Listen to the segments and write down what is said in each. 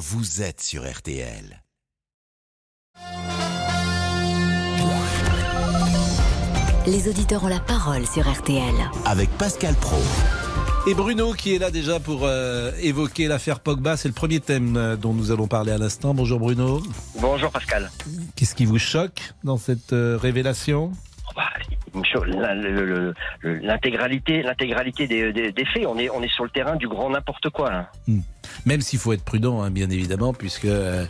vous êtes sur RTL. Les auditeurs ont la parole sur RTL. Avec Pascal Pro. Et Bruno qui est là déjà pour euh, évoquer l'affaire Pogba, c'est le premier thème euh, dont nous allons parler à l'instant. Bonjour Bruno. Bonjour Pascal. Qu'est-ce qui vous choque dans cette euh, révélation? L'intégralité, l'intégralité des, faits. On est, on est sur le terrain du grand n'importe quoi. Là. Même s'il faut être prudent, hein, bien évidemment, puisque euh,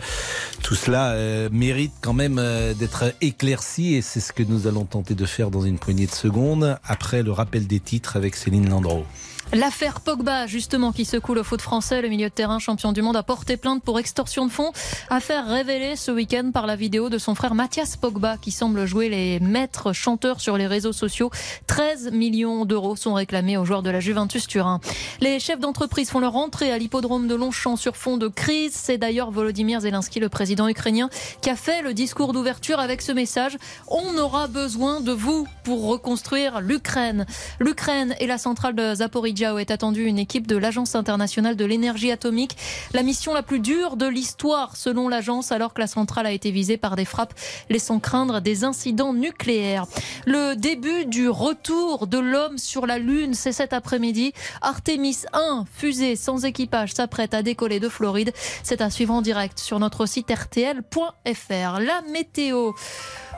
tout cela euh, mérite quand même euh, d'être éclairci et c'est ce que nous allons tenter de faire dans une poignée de secondes après le rappel des titres avec Céline Landreau. L'affaire Pogba, justement, qui secoue le foot français, le milieu de terrain champion du monde a porté plainte pour extorsion de fonds. Affaire révélée ce week-end par la vidéo de son frère Mathias Pogba, qui semble jouer les maîtres chanteurs sur les réseaux sociaux. 13 millions d'euros sont réclamés aux joueurs de la Juventus Turin. Les chefs d'entreprise font leur entrée à l'hippodrome de Longchamp sur fond de crise. C'est d'ailleurs Volodymyr Zelensky, le président ukrainien, qui a fait le discours d'ouverture avec ce message. On aura besoin de vous pour reconstruire l'Ukraine. L'Ukraine et la centrale de Est attendue une équipe de l'Agence internationale de l'énergie atomique. La mission la plus dure de l'histoire selon l'agence alors que la centrale a été visée par des frappes laissant craindre des incidents nucléaires. Le début du retour de l'homme sur la Lune, c'est cet après-midi. Artemis 1, fusée sans équipage, s'apprête à décoller de Floride. C'est à suivre en direct sur notre site rtl.fr. La météo.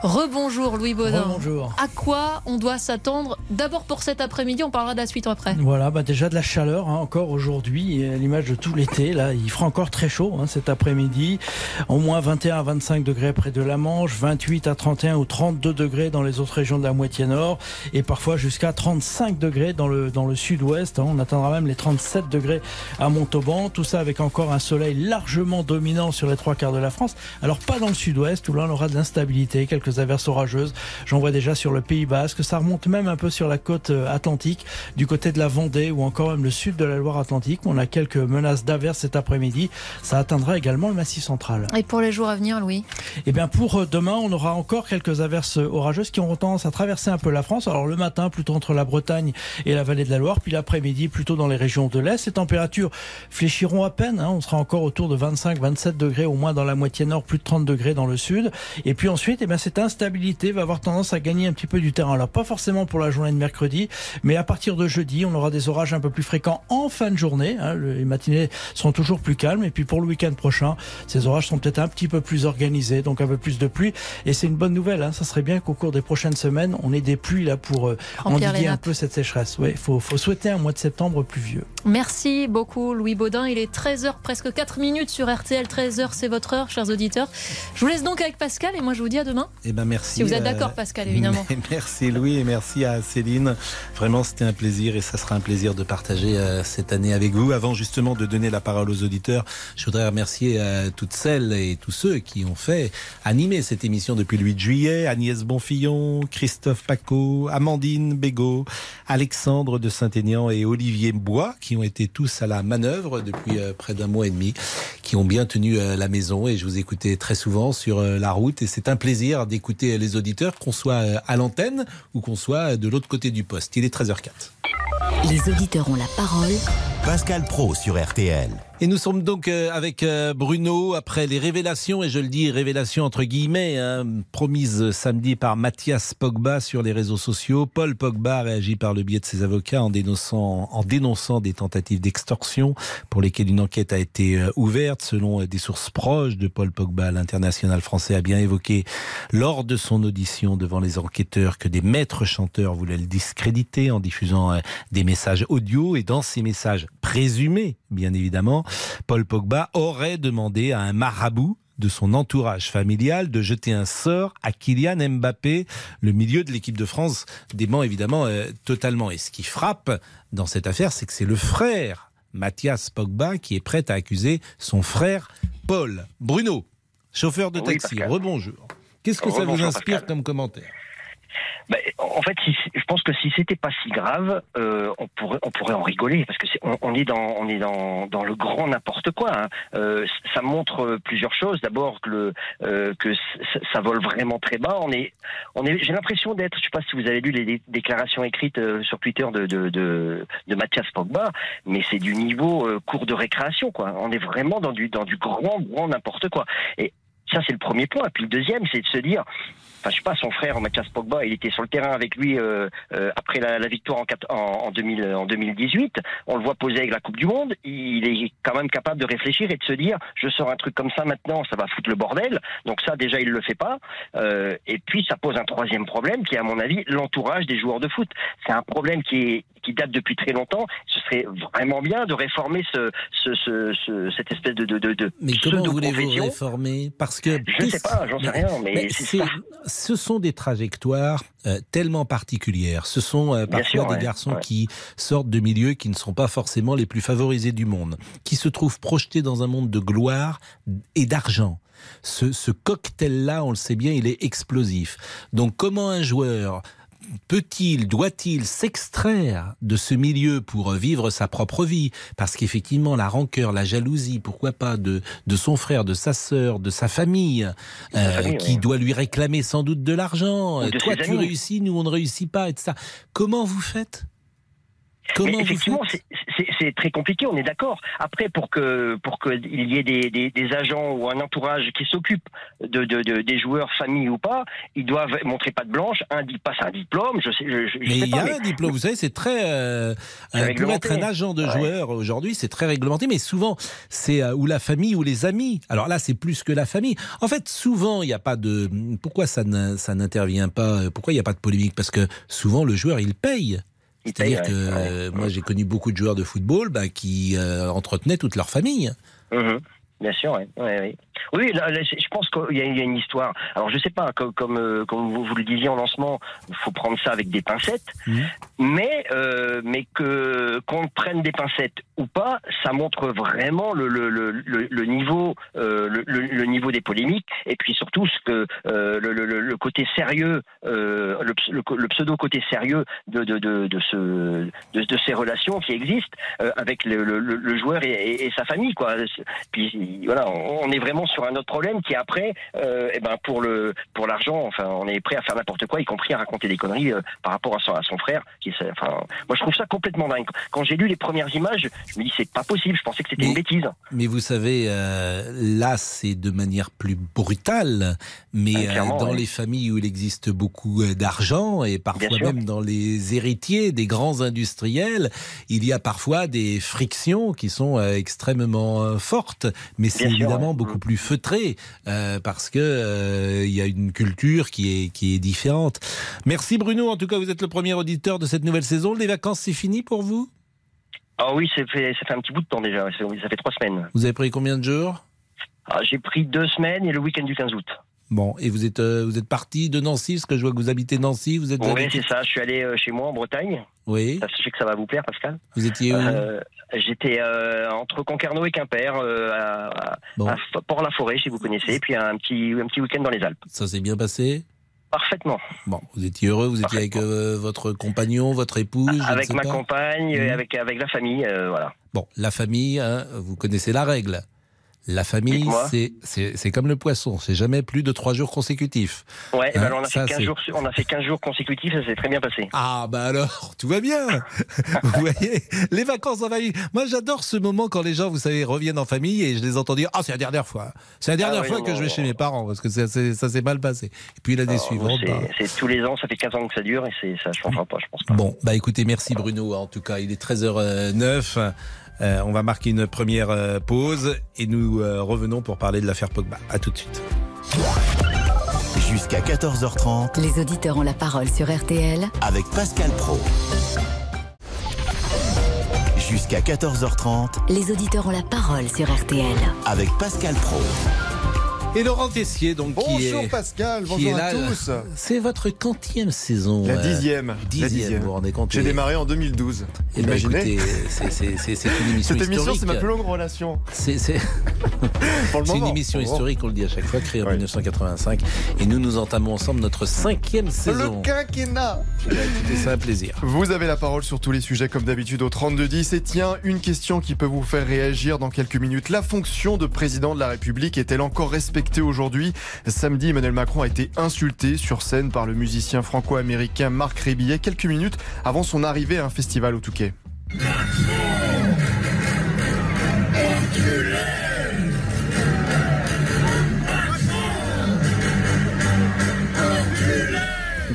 Rebonjour Louis Baudin. Bonjour. À quoi on doit s'attendre D'abord pour cet après-midi, on parlera de la suite après. Voilà, bah déjà de la chaleur hein, encore aujourd'hui, à l'image de tout l'été. Là, il fera encore très chaud hein, cet après-midi. Au moins 21 à 25 degrés près de la Manche, 28 à 31 ou 32 degrés dans les autres régions de la moitié nord, et parfois jusqu'à 35 degrés dans le dans le sud-ouest. hein. On atteindra même les 37 degrés à Montauban. Tout ça avec encore un soleil largement dominant sur les trois quarts de la France. Alors pas dans le sud-ouest où là on aura de l'instabilité, quelques averses orageuses. J'en vois déjà sur le Pays Basque. Ça remonte même un peu sur la côte euh, atlantique, du côté de la Vendée ou encore même le sud de la Loire-Atlantique. On a quelques menaces d'averses cet après-midi. Ça atteindra également le Massif central. Et pour les jours à venir, Louis? Et bien pour euh, demain, on aura encore quelques averses orageuses qui auront tendance à traverser un peu la France. Alors le matin, plutôt entre la Bretagne et la vallée de la Loire, puis l'après-midi, plutôt dans les régions de l'Est. Les températures fléchiront à peine. hein. On sera encore autour de 25-27 degrés, au moins dans la moitié nord, plus de 30 degrés dans le sud. Et puis ensuite, eh bien, cette instabilité va avoir tendance à gagner un petit peu du terrain. Alors pas forcément pour la journée de mercredi, mais à partir de jeudi, on aura des orages un peu plus fréquents en fin de journée. hein. Les matinées seront toujours plus calmes. Et puis pour le week-end prochain, ces orages sont peut-être un petit peu plus organisés, donc un peu plus de pluie. Et c'est une bonne nouvelle. Hein. Ça serait bien qu'au cours des prochaines semaines, on ait des pluies là pour euh, endiguer un peu cette sécheresse. Oui, faut, faut souhaiter un mois de septembre pluvieux. Merci beaucoup Louis Baudin. Il est 13h, presque 4 minutes sur RTL. 13h, c'est votre heure, chers auditeurs. Je vous laisse donc avec Pascal et moi je vous dis à demain. Eh ben merci. Si vous êtes euh, d'accord, Pascal, évidemment. Merci Louis et merci à Céline. Vraiment, c'était un plaisir et ça sera un plaisir de partager euh, cette année avec vous. Avant justement de donner la parole aux auditeurs, je voudrais remercier euh, toutes celles et tous ceux qui ont fait animer cette émission depuis le 8 juillet. Agnès Bonfillon, Christophe Paco, Amandine Bégaud, Alexandre de Saint-Aignan et Olivier Bois qui ont été tous à la manœuvre depuis près d'un mois et demi, qui ont bien tenu la maison et je vous écoutais très souvent sur la route et c'est un plaisir d'écouter les auditeurs, qu'on soit euh, à l'antenne ou qu'on soit de l'autre côté du poste. Il est 13h04. Les auditeurs ont la parole Pascal Pro sur RTL. Et nous sommes donc euh, avec euh, Bruno après les révélations, et je le dis révélations entre guillemets, hein, promises samedi par Mathias Pogba sur les réseaux sociaux. Paul Pogba réagit par le biais de ses avocats en dénonçant, en dénonçant des tentatives d'extorsion pour lesquelles une enquête a été euh, ouverte. Selon des sources proches de Paul Pogba, l'international français a bien évoqué lors de son audition devant les enquêteurs que des maîtres chanteurs voulaient le discréditer en diffusant des messages audio et dans ces messages présumés, bien évidemment, Paul Pogba aurait demandé à un marabout de son entourage familial de jeter un sort à Kylian Mbappé. Le milieu de l'équipe de France dément évidemment euh, totalement. Et ce qui frappe dans cette affaire, c'est que c'est le frère Mathias Pogba qui est prêt à accuser son frère Paul. Bruno, chauffeur de taxi, rebonjour. Qu'est-ce que ça vous inspire comme commentaire? Ben, en fait, je pense que si c'était pas si grave, euh, on pourrait en rigoler parce que est dans on est dans, le grand n'importe quoi. hein. Euh, ça montre plusieurs choses. D'abord que euh, ça vole vraiment très bas. On est j'ai l'impression d'être. Je sais pas si vous avez lu les dé- déclarations écrites euh, sur Twitter de Mathias Pogba, mais c'est du niveau euh, cours de récréation quoi. On est vraiment dans du dans du grand grand n'importe quoi. Et ça c'est le premier point. Et puis le deuxième, c'est de se dire enfin je sais pas, son frère Mathias Pogba, il était sur le terrain avec lui euh, euh, après la, la victoire en, en, en, 2000, en 2018. On le voit poser avec la Coupe du Monde. Il est quand même capable de réfléchir et de se dire, je sors un truc comme ça maintenant, ça va foutre le bordel. Donc ça déjà il le fait pas. Euh, et puis ça pose un troisième problème qui est à mon avis l'entourage des joueurs de foot. C'est un problème qui est qui date depuis très longtemps. Ce serait vraiment bien de réformer ce, ce, ce, ce- cette espèce de, de, de, de Mais comment voulez-vous réformer? Parce que Je sais pas, j'en sais rien, mais c'est- ça. Ce sont des trajectoires euh, tellement particulières. Ce sont euh, parfois sûr, des ouais, garçons ouais. qui sortent de milieux qui ne sont pas forcément les plus favorisés du monde, qui se trouvent projetés dans un monde de gloire et d'argent. Ce, ce cocktail-là, on le sait bien, il est explosif. Donc comment un joueur peut-il, doit-il s'extraire de ce milieu pour vivre sa propre vie? Parce qu'effectivement, la rancœur, la jalousie, pourquoi pas, de, de son frère, de sa sœur, de sa famille, euh, famille, qui oui. doit lui réclamer sans doute de l'argent. Toi, tu amis. réussis, nous, on ne réussit pas, etc. Comment vous faites Comment vous effectivement, c'est- très compliqué, on est d'accord. Après, pour que pour qu'il y ait des, des, des agents ou un entourage qui s'occupe de, de, de- des joueurs, famille ou pas, ils doivent montrer patte blanche, un dit passe un diplôme, je sais, je, je Mais sais il y pas. a mais- un diplôme, vous savez, c'est très. euh, euh, pour être un agent de Ouais. joueur aujourd'hui, c'est très réglementé, mais souvent, c'est euh, ou la famille ou les amis. Alors là, c'est plus que la famille. En fait, souvent, il n'y a pas de. Pourquoi ça n'intervient pas? Pourquoi il n'y a pas de polémique? Parce que souvent, le joueur, il paye. C'est-à-dire que ouais, euh, ouais. moi, j'ai connu beaucoup de joueurs de football bah, qui euh, entretenaient toute leur famille. Mhm. Bien sûr, oui. Oui, là, là, je pense qu'il y, a il y a une histoire. Alors, je sais pas, comme, comme, euh, comme vous, vous le disiez en lancement, il faut prendre ça avec des pincettes, Mhm. mais, euh, mais que qu'on prenne des pincettes ou pas, ça montre vraiment le, le, le, le, le niveau, euh, le, niveau des polémiques, et puis surtout ce que le, côté sérieux, le, pseudo côté sérieux de, de, de, de, ce, de, de ces relations qui existent avec le, joueur et, et- et sa famille, quoi. Puis voilà, on on est vraiment sur un autre problème qui après, euh, eh ben pour le pour l'argent, enfin, on est prêt à faire n'importe quoi, y compris à raconter des conneries euh, par rapport à son, à son frère. Qui, enfin, moi je trouve ça complètement dingue. Quand j'ai lu les premières images, je me dis c'est pas possible. Je pensais que c'était une bêtise. Mais vous savez, euh, là, c'est de manière plus brutale, mais Ah, dans ouais. les familles où il existe beaucoup d'argent et parfois même dans les héritiers des grands industriels, il y a parfois des frictions qui sont extrêmement fortes, mais c'est évidemment ouais. beaucoup Mm. Plus feutré euh, parce que euh, il y a une culture qui est qui est différente. Merci Bruno. En tout cas, vous êtes le premier auditeur de cette nouvelle saison. Les vacances, c'est fini pour vous? Ah oui, ça fait ça fait un petit bout de temps déjà. Ça ça fait trois semaines. Vous avez pris combien de jours? Ah, j'ai pris deux semaines et le week-end du 15 août. Bon, et vous êtes euh, vous êtes parti de Nancy, parce que je vois que vous habitez Nancy, vous êtes Oui, c'est ça. Je suis allé euh, chez moi en Bretagne. Oui, Ça, je sais que ça va vous plaire, Pascal. vous étiez où Euh, J'étais entre Concarneau et Quimper, à, à- Bon. à Port-la-Forêt, si vous connaissez, et puis un petit, un petit week-end dans les Alpes. Ça s'est bien passé? Parfaitement. Bon, vous étiez heureux, vous étiez avec votre compagnon, votre épouse, avec ma pas. compagne, Mhm. avec, avec la famille, voilà. Bon, la famille, hein, vous connaissez la règle. La famille, c'est c'est c'est comme le poisson, c'est jamais plus de trois jours consécutifs. Ouais, Hein, bah alors on, a ça, fait 15 c'est- jours, on a fait 15 jours consécutifs, ça s'est très bien passé. Ah bah alors, tout va bien. vous voyez, les vacances en famille. Moi, j'adore ce moment quand les gens, vous savez, reviennent en famille et je les entends dire ah c'est la dernière fois, c'est la dernière oui, fois que je vais non. chez mes parents parce que ça, ça s'est mal passé. Et puis l'année Alors, suivante. c'est- bah, C'est tous les ans, ça fait 15 ans que ça dure, et ça ne changera pas, je pense pas. Bon, bah écoutez, merci Bruno. En tout cas, il est 13h09. Euh, on va marquer une première euh, pause et nous euh, revenons pour parler de l'affaire Pogba. À tout de suite. Jusqu'à 14h30 Les auditeurs ont la parole sur RTL avec Pascal Pro. Jusqu'à 14h30 Les auditeurs ont la parole sur RTL. avec Pascal Pro. Et Laurent Tessier, donc, bonjour qui est. Pascal, qui bonjour est à tous. C'est votre quantième saison. La euh, dixième. La dixième, dixième. vous vous rendez compte J'ai et- démarré en 2012. Eh ben, Imaginez. c'est- une émission Cette émission, c'est ma plus longue relation. C'est c'est- Pour le c'est une émission historique, on le dit à chaque fois, créée en Ouais. 1985. Et nous, nous entamons ensemble notre cinquième saison. Le quinquennat. Eh ben, C'est un plaisir. Vous avez la parole sur tous les sujets comme d'habitude au 3210 et tiens, une question qui peut vous faire réagir dans quelques minutes. La fonction de président de la République est-elle encore respectée? Aujourd'hui Samedi, Emmanuel Macron a été insulté sur scène par le musicien franco-américain Marc Rébillet quelques minutes avant son arrivée à un festival au Touquet.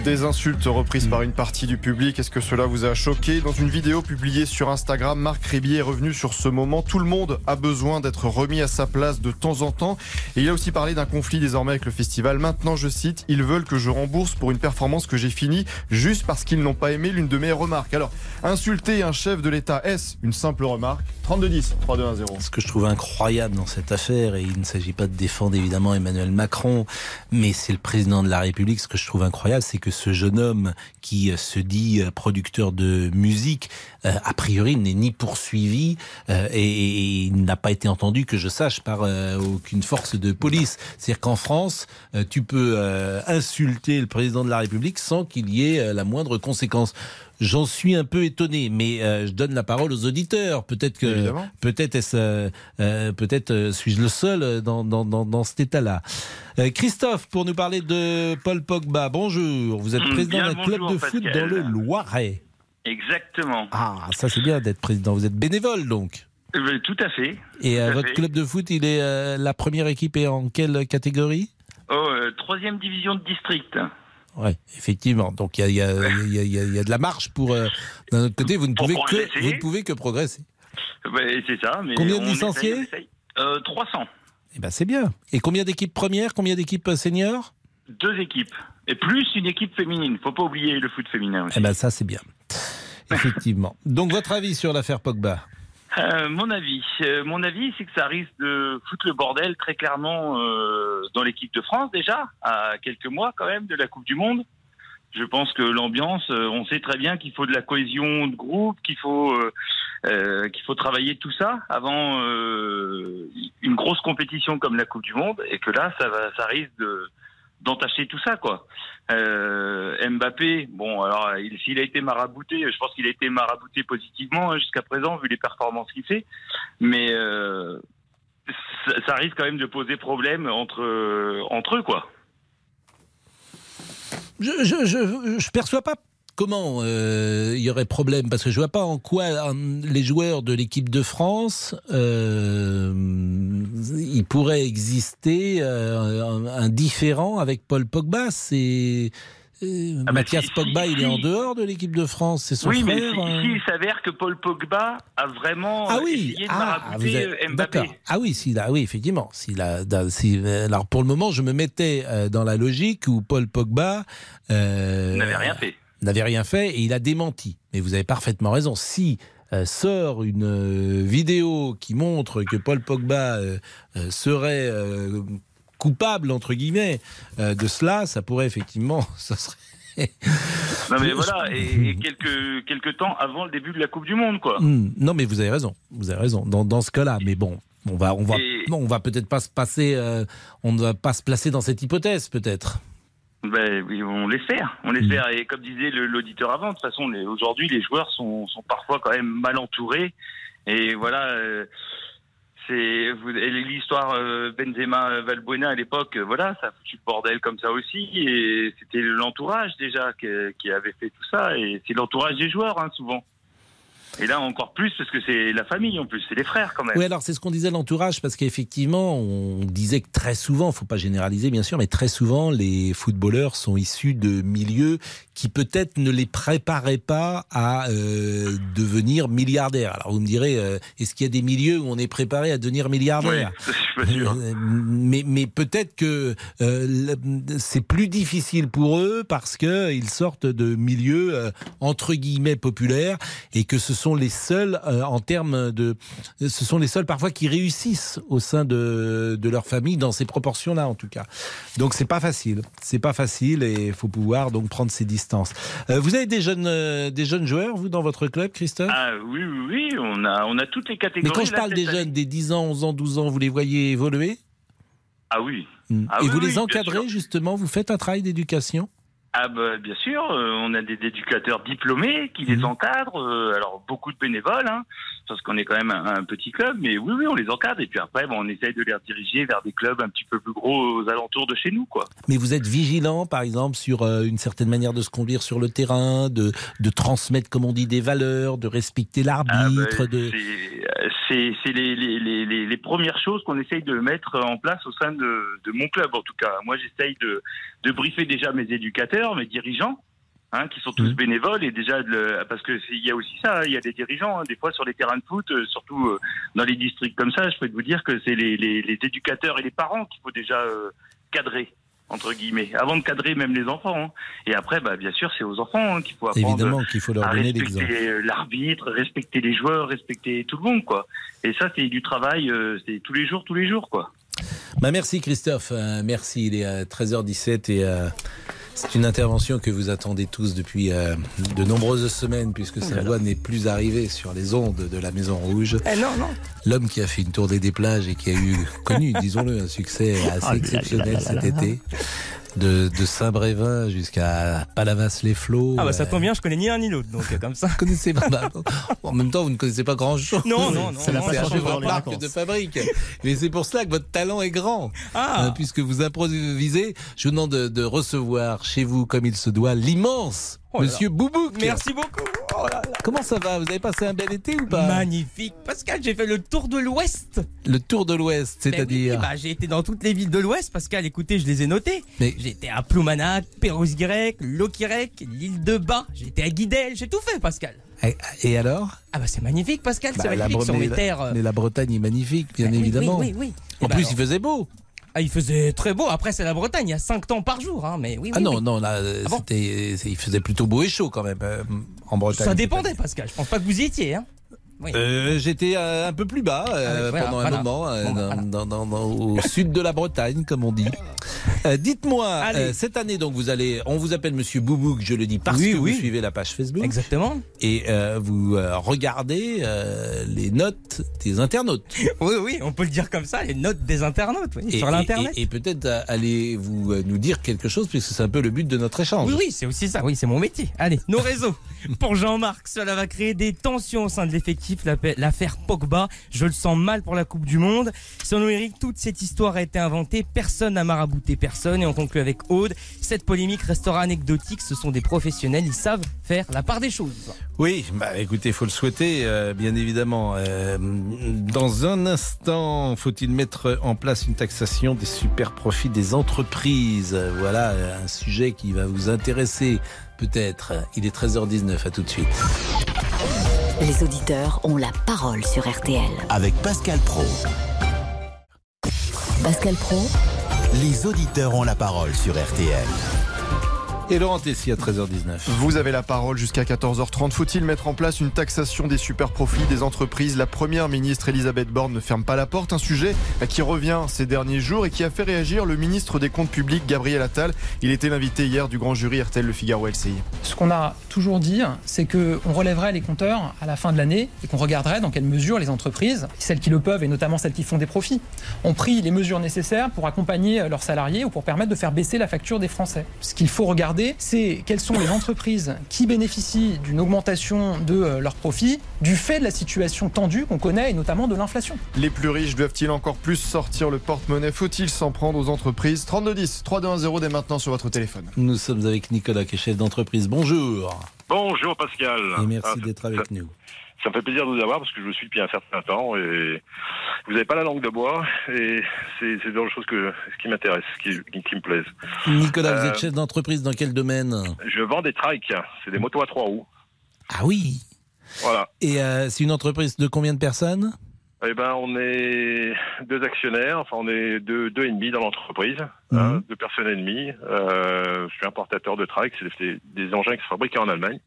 Des insultes reprises par une partie du public, est-ce que cela vous a choqué Dans une vidéo publiée sur Instagram, Marc Rébillet est revenu sur ce moment. Tout le monde a besoin d'être remis à sa place de temps en temps. Et il a aussi parlé d'un conflit désormais avec le festival. Maintenant, je cite, ils veulent que je rembourse pour une performance que j'ai finie juste parce qu'ils n'ont pas aimé l'une de mes remarques. Alors, insulter un chef de l'État, est-ce une simple remarque 32-10, 3-2-1-0. Ce que je trouve incroyable dans cette affaire, et il ne s'agit pas de défendre évidemment Emmanuel Macron, mais c'est le président de la République. Ce que je trouve incroyable, c'est que ce jeune homme qui se dit producteur de musique, euh, a priori n'est ni poursuivi euh, et, n'a pas été entendu, que je sache, par euh, aucune force de police. C'est-à-dire qu'en France, tu peux insulter le président de la République sans qu'il y ait la moindre conséquence. J'en suis un peu étonné, mais euh, je donne la parole aux auditeurs. Peut-être que peut-être est-ce euh, euh, peut-être suis-je le seul dans, dans, dans, dans cet état-là. Euh, Christophe, pour nous parler de Paul Pogba. Bonjour. Vous êtes Mm, président d'un club de foot Pascal. dans le Loiret. Exactement. Ah, ça c'est bien d'être président. Vous êtes bénévole donc. Eh ben, tout à fait. Et à votre fait. club de foot, il est euh, la première équipe est en quelle catégorie? Oh, euh, troisième division de district. Ouais, effectivement. Donc il y a, il y, il y, il y il de la marche pour. euh, D'un autre côté, vous ne pouvez que progresser. vous ne pouvez que progresser. Ouais, c'est ça. Mais Combien de licenciés essaye, on essaye. Euh, 300. Eh ben c'est bien. Et combien d'équipes premières Combien d'équipes euh, seniors? Deux équipes. Et plus une équipe féminine. Faut pas oublier le foot féminin aussi. Eh ben ça c'est bien. Effectivement. Donc votre avis sur l'affaire Pogba? Euh, mon avis, euh, mon avis, c'est que ça risque de foutre le bordel très clairement euh, dans l'équipe de France déjà, à quelques mois quand même de la Coupe du Monde. Je pense que l'ambiance, euh, on sait très bien qu'il faut de la cohésion de groupe, qu'il faut euh, qu'il faut travailler tout ça avant une grosse compétition comme la Coupe du Monde, et que là, ça va, ça risque de d'entacher tout ça quoi. Euh, Mbappé, bon alors il- s'il a été marabouté, je pense qu'il a été marabouté positivement hein, jusqu'à présent vu les performances qu'il fait, mais euh, ça, risque quand même de poser problème entre entre eux quoi. Je je, je, je perçois pas comment euh, il y aurait problème? Parce que je vois pas en quoi euh, les joueurs de l'équipe de France euh, il pourrait exister euh, un, différent avec Paul Pogba. C'est euh, Ah bah Mathias si, Pogba, si, il est en dehors de l'équipe de France. C'est son oui, mais frère. si, hein. si il s'avère que Paul Pogba a vraiment Ah euh, oui, essayé de ah, euh, Mbappé. Ah oui, s'il a, oui, effectivement. S'il a, euh, alors pour le moment, je me mettais euh, dans la logique où Paul Pogba euh, n'avait rien fait. N'avait rien fait et il a démenti. Mais vous avez parfaitement raison. Si euh, sort une euh, vidéo qui montre que Paul Pogba euh, serait coupable entre guillemets de cela, ça pourrait effectivement, ça serait. Non mais voilà, et, et quelques quelques temps avant le début de la Coupe du Monde quoi. Hmm, non, mais vous avez raison. Vous avez raison. Dans, dans ce cas-là, mais bon, on va, on va, Et- non, on va peut-être pas se passer, on ne va pas se placer dans cette hypothèse, peut-être. Ben oui, on l'espère, on l'espère. Et comme disait l'auditeur avant, de toute façon, aujourd'hui, les joueurs sont, sont parfois quand même mal entourés. Et voilà, euh, c'est l'histoire euh, Benzema Valbuena à l'époque. euh, Voilà, ça a foutu le bordel comme ça aussi. Et c'était l'entourage déjà qui, qui avait fait tout ça. Et c'est l'entourage des joueurs hein, souvent. Et là encore plus parce que c'est la famille en plus, c'est les frères quand même. Oui, alors c'est ce qu'on disait l'entourage, parce qu'effectivement, on disait que très souvent, faut pas généraliser bien sûr, mais très souvent, les footballeurs sont issus de milieux qui peut-être ne les préparaient pas à euh, devenir milliardaires. Alors vous me direz, euh, est-ce qu'il y a des milieux où on est préparé à devenir milliardaire Ouais, je suis pas sûr. Euh, mais, mais peut-être que c'est plus difficile pour eux parce que ils sortent de milieux entre guillemets populaires et que ce sont les seuls en termes de, ce sont les seuls parfois qui réussissent au sein de, de leur famille dans ces proportions-là en tout cas. Donc c'est pas facile, c'est pas facile et il faut pouvoir donc prendre ses distances. Euh, vous avez des jeunes, euh, des jeunes joueurs vous dans votre club, Christophe? Ah oui, oui, oui, on a, on a toutes les catégories. Mais quand je parle des jeunes, des 10 ans, 11 ans, 12 ans, vous les voyez évoluer? Ah oui. Mm. Ah Et oui, vous les encadrez justement Vous faites un travail d'éducation? Ah bah, bien sûr, euh, on a des éducateurs diplômés qui les Mhm. encadrent. euh, alors beaucoup de bénévoles, hein, parce qu'on est quand même un, un petit club, mais oui, oui, on les encadre. Et puis après, bon, on essaye de les rediriger vers des clubs un petit peu plus gros aux alentours de chez nous, quoi. Mais vous êtes vigilant, par exemple, sur euh, une certaine manière de se conduire sur le terrain, de, de transmettre, comme on dit, des valeurs, de respecter Ah l'arbitre. bah, de... c'est- les, les, les, les, premières choses qu'on essaye de mettre en place au sein de, de mon club, en tout cas. Moi, j'essaye de, de briefer déjà mes éducateurs, mes dirigeants, hein, qui sont tous Mhm. bénévoles, et déjà, le- parce que c'est- il y a aussi ça, il y a des dirigeants, hein, des fois sur les terrains de foot, euh, surtout euh, dans les districts comme ça, je peux vous dire que c'est les, les, les éducateurs et les parents qu'il faut déjà euh, cadrer entre guillemets, avant de cadrer même les enfants. hein. Et après, bah, bien sûr, c'est aux enfants hein, qu'il faut apprendre Évidemment qu'il faut leur à donner respecter euh, l'arbitre, respecter les joueurs, respecter tout le monde, quoi. Et ça, c'est du travail, euh, c'est tous les jours, tous les jours, quoi. Bah, merci Christophe, Euh, merci. Il est à 13h17 et euh, c'est une intervention que vous attendez tous depuis euh, de nombreuses semaines puisque sa voix n'est plus arrivée sur les ondes de la Maison Rouge. Eh non, non. L'homme qui a fait une tournée des plages et qui a eu, connu, disons-le, un succès assez Oh exceptionnel cet été. De, de Saint-Brévin jusqu'à Palavas-les-Flots. Ah bah ça tombe bien, je connais ni un ni l'autre, donc euh, comme ça. Vous connaissez pas. bah, en même temps, vous ne connaissez pas grand-chose. Non, non, non, C'est la les marque de fabrique. Mais c'est pour cela que votre talent est grand. Ah. Hein, puisque vous improvisez, je vous demande de, de recevoir chez vous, comme il se doit, l'immense Oh. Monsieur Boubouk. Merci beaucoup. Oh là là. Comment ça va? Vous avez passé un bel été ou pas? Magnifique. Pascal, j'ai fait le tour de l'Ouest. Le tour de l'Ouest, Ben oui, c'est-à-dire? bah, J'ai été dans toutes les villes de l'Ouest. Pascal, écoutez, je les ai notées. Mais- J'ai été à Ploumanac, Perros-Guirec, Loquirec, l'île de Bas. J'ai été à Guidel. J'ai tout fait, Pascal. Et, alors? Ah bah c'est magnifique, Pascal. Bah, c'est magnifique sur mes terres. euh. Mais la Bretagne est magnifique, bien oui, évidemment. Oui, oui, oui. En ben plus, alors- il faisait beau. Ah, il faisait très beau. Après, c'est la Bretagne. Il y a 5 temps par jour. Hein. Mais oui, Ah oui, non, oui. non, là, Ah bon? c'était, c'est- il faisait plutôt beau et chaud quand même euh, en Bretagne. Ça dépendait, Pascal. Je pense pas que vous y étiez. Hein. Oui. Euh, J'étais euh, un peu plus bas euh, Ah voilà, pendant voilà. un moment, Bon, dans- voilà. dans- dans- dans- au sud de la Bretagne, comme on dit. Dites-moi, cette année, donc vous allez, on vous appelle Monsieur Boubouk, je le dis parce Oui, que oui. vous suivez la page Facebook Exactement. et vous regardez les notes des internautes. Oui, oui, on peut le dire comme ça. Les notes des internautes Et, sur et- l'internet. et- et peut-être allez-vous nous dire quelque chose, puisque c'est un peu le but de notre échange. Oui, oui, c'est aussi ça. Oui, c'est mon métier. Allez, nos réseaux. Pour Jean-Marc, cela va créer des tensions au sein de l'effectif. L'affaire Pogba, je le sens mal pour la Coupe du Monde. Selon Eric, toute cette histoire a été inventée. Personne n'a marabouté personne. Et on conclut avec Aude. Cette polémique restera anecdotique. Ce sont des professionnels. Ils savent faire la part des choses. Oui, bah écoutez, faut le souhaiter, euh, bien évidemment. Euh, dans un instant, faut-il mettre en place une taxation des super profits des entreprises? Voilà un sujet qui va vous intéresser, peut-être. Il est 13h19, à tout de suite. Les auditeurs ont la parole sur RTL. Avec Pascal Pro. Pascal Pro, Les auditeurs ont la parole sur RTL. Et Laurent Tessier à 13h19. Vous avez la parole jusqu'à 14h30. Faut-il mettre en place une taxation des super profits des entreprises La première ministre Elisabeth Borne ne ferme pas la porte. Un sujet qui revient ces derniers jours et qui a fait réagir le ministre des Comptes publics, Gabriel Attal. Il était l'invité hier du grand jury RTL Le Figaro LCI. Ce qu'on a toujours dit, c'est qu'on relèverait les compteurs à la fin de l'année et qu'on regarderait dans quelle mesure les entreprises, celles qui le peuvent et notamment celles qui font des profits, ont pris les mesures nécessaires pour accompagner leurs salariés ou pour permettre de faire baisser la facture des Français. Ce qu'il faut regarder, c'est quelles sont les entreprises qui bénéficient d'une augmentation de euh, leurs profits du fait de la situation tendue qu'on connaît et notamment de l'inflation. Les plus riches doivent-ils encore plus sortir le porte-monnaie? Faut-il s'en prendre aux entreprises? 3210, 3210 dès maintenant sur votre téléphone. Nous sommes avec Nicolas, qui est chef d'entreprise. Bonjour. Bonjour Pascal. Et merci Ah, d'être avec nous. Ça me fait plaisir de vous avoir parce que je vous suis depuis un certain temps et vous n'avez pas la langue de bois et c'est c'est dans les choses que, ce qui m'intéresse, qui, qui, qui me plaisent. Nicolas, vous Euh, êtes chef d'entreprise dans quel domaine? Je vends des trikes, c'est des motos à trois roues. Ah oui Voilà. Et euh, c'est une entreprise de combien de personnes? Eh ben, on est deux actionnaires, enfin on est deux, deux et demi dans l'entreprise, Mhm. hein, deux personnes et demie. Euh, je suis importateur de trikes, c'est des, des engins qui sont fabriqués en Allemagne.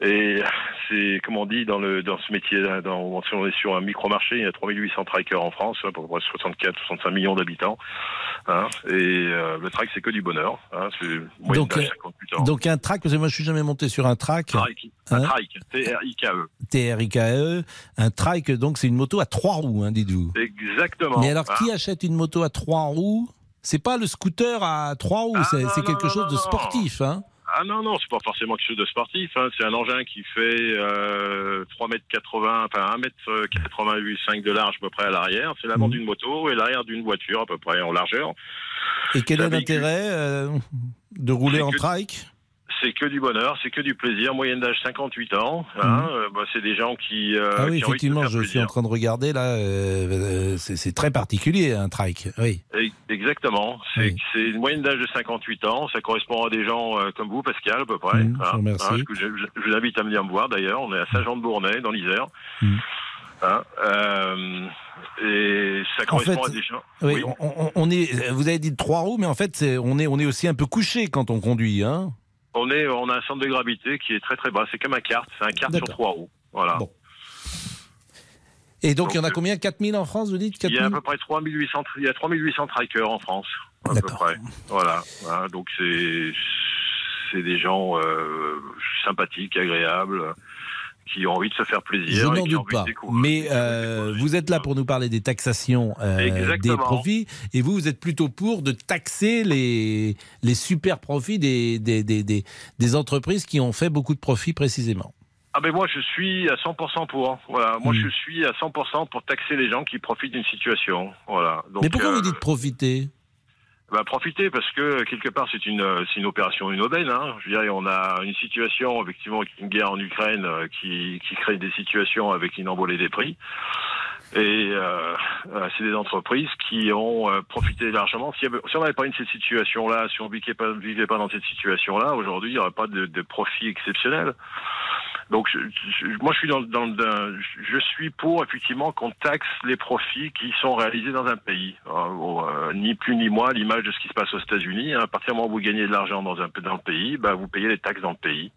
Et c'est, comme on dit, dans, le, dans ce métier, dans, si on est sur un micro-marché, il y a 3800 trikers en France, à peu près 64, 65 millions d'habitants. Hein, et euh, le trike, c'est que du bonheur. Hein, Donc, d'âge euh, 58 ans. Donc un track, parce que moi je suis jamais monté sur un track. Trike, un Hein trike, T-R-I-K-E. TRIKE, un trike, donc c'est une moto à trois roues, hein, dites-vous. Exactement. Mais alors Ah. qui achète une moto à trois roues? C'est pas le scooter à trois roues, Ah, c'est quelque non, chose non, de sportif. Hein Ah non, non, c'est pas forcément quelque chose de sportif. Hein. C'est un engin qui fait euh, 3 mètres 80, enfin 1 mètre 88, 5 de large à peu près à l'arrière. C'est l'avant Mhm. d'une moto et l'arrière d'une voiture à peu près en largeur. Et quel est l'intérêt euh, de rouler en trike? C'est que du bonheur, c'est que du plaisir. Moyenne d'âge 58 ans. Hein. Euh, bah, c'est des gens qui. euh, Mhm. Ah oui, qui effectivement, je suis en train de regarder là. euh, c'est très particulier un trike. Oui. Exactement. C'est Oui. une moyenne d'âge de 58 ans. Ça correspond à des gens comme vous, Pascal, à peu près. Mhm, je vous remercie. que je, je- je vous invite à venir me voir d'ailleurs. On est à Saint-Jean-de-Bournay, dans l'Isère. Mhm. Hein, et ça En correspond fait, à des gens. Oui, Oui. On, est. Vous avez dit trois roues, mais en fait, c'est- on est, on est aussi un peu couché quand on conduit. Hein On, est, on a un centre de gravité qui est très très bas. C'est comme un kart. C'est un kart sur trois roues. Voilà. Bon. Et donc, il y en a combien? 4000 en France, vous dites? Il y a à 4000 peu près 3800, il y a 3800 trikers en France, à peu près. Voilà. Donc c'est c'est des gens euh, sympathiques, agréables, qui ont envie de se faire plaisir. Je n'en doute pas. Mais euh, vous êtes là pour nous parler des taxations euh, des profits. Et vous, vous êtes plutôt pour de taxer les, les super profits des, des, des, des, des entreprises qui ont fait beaucoup de profits précisément. Ah ben moi je suis à 100% pour. Voilà, moi Hmm. je suis à 100% pour taxer les gens qui profitent d'une situation. Voilà. Donc, Mais pourquoi euh, vous dites profiter? Bah, profiter parce que quelque part c'est une euh, c'est une opération une aubaine. Hein. Je dirais on a une situation effectivement avec une guerre en Ukraine euh, qui qui crée des situations avec une envolée des prix. Et euh, euh, c'est des entreprises qui ont profité largement. Si, on n'avait pas eu cette situation-là, si on vivait pas, vivait pas dans cette situation-là, aujourd'hui, il n'y aurait pas de, de profit exceptionnel. Donc, je, je- moi, je suis dans, dans, je suis pour effectivement qu'on taxe les profits qui sont réalisés dans un pays. Euh, euh, ni plus ni moins, l'image de ce qui se passe aux États-Unis. hein. à partir du moment où vous gagnez de l'argent dans un dans le pays, bah, vous payez les taxes dans le pays.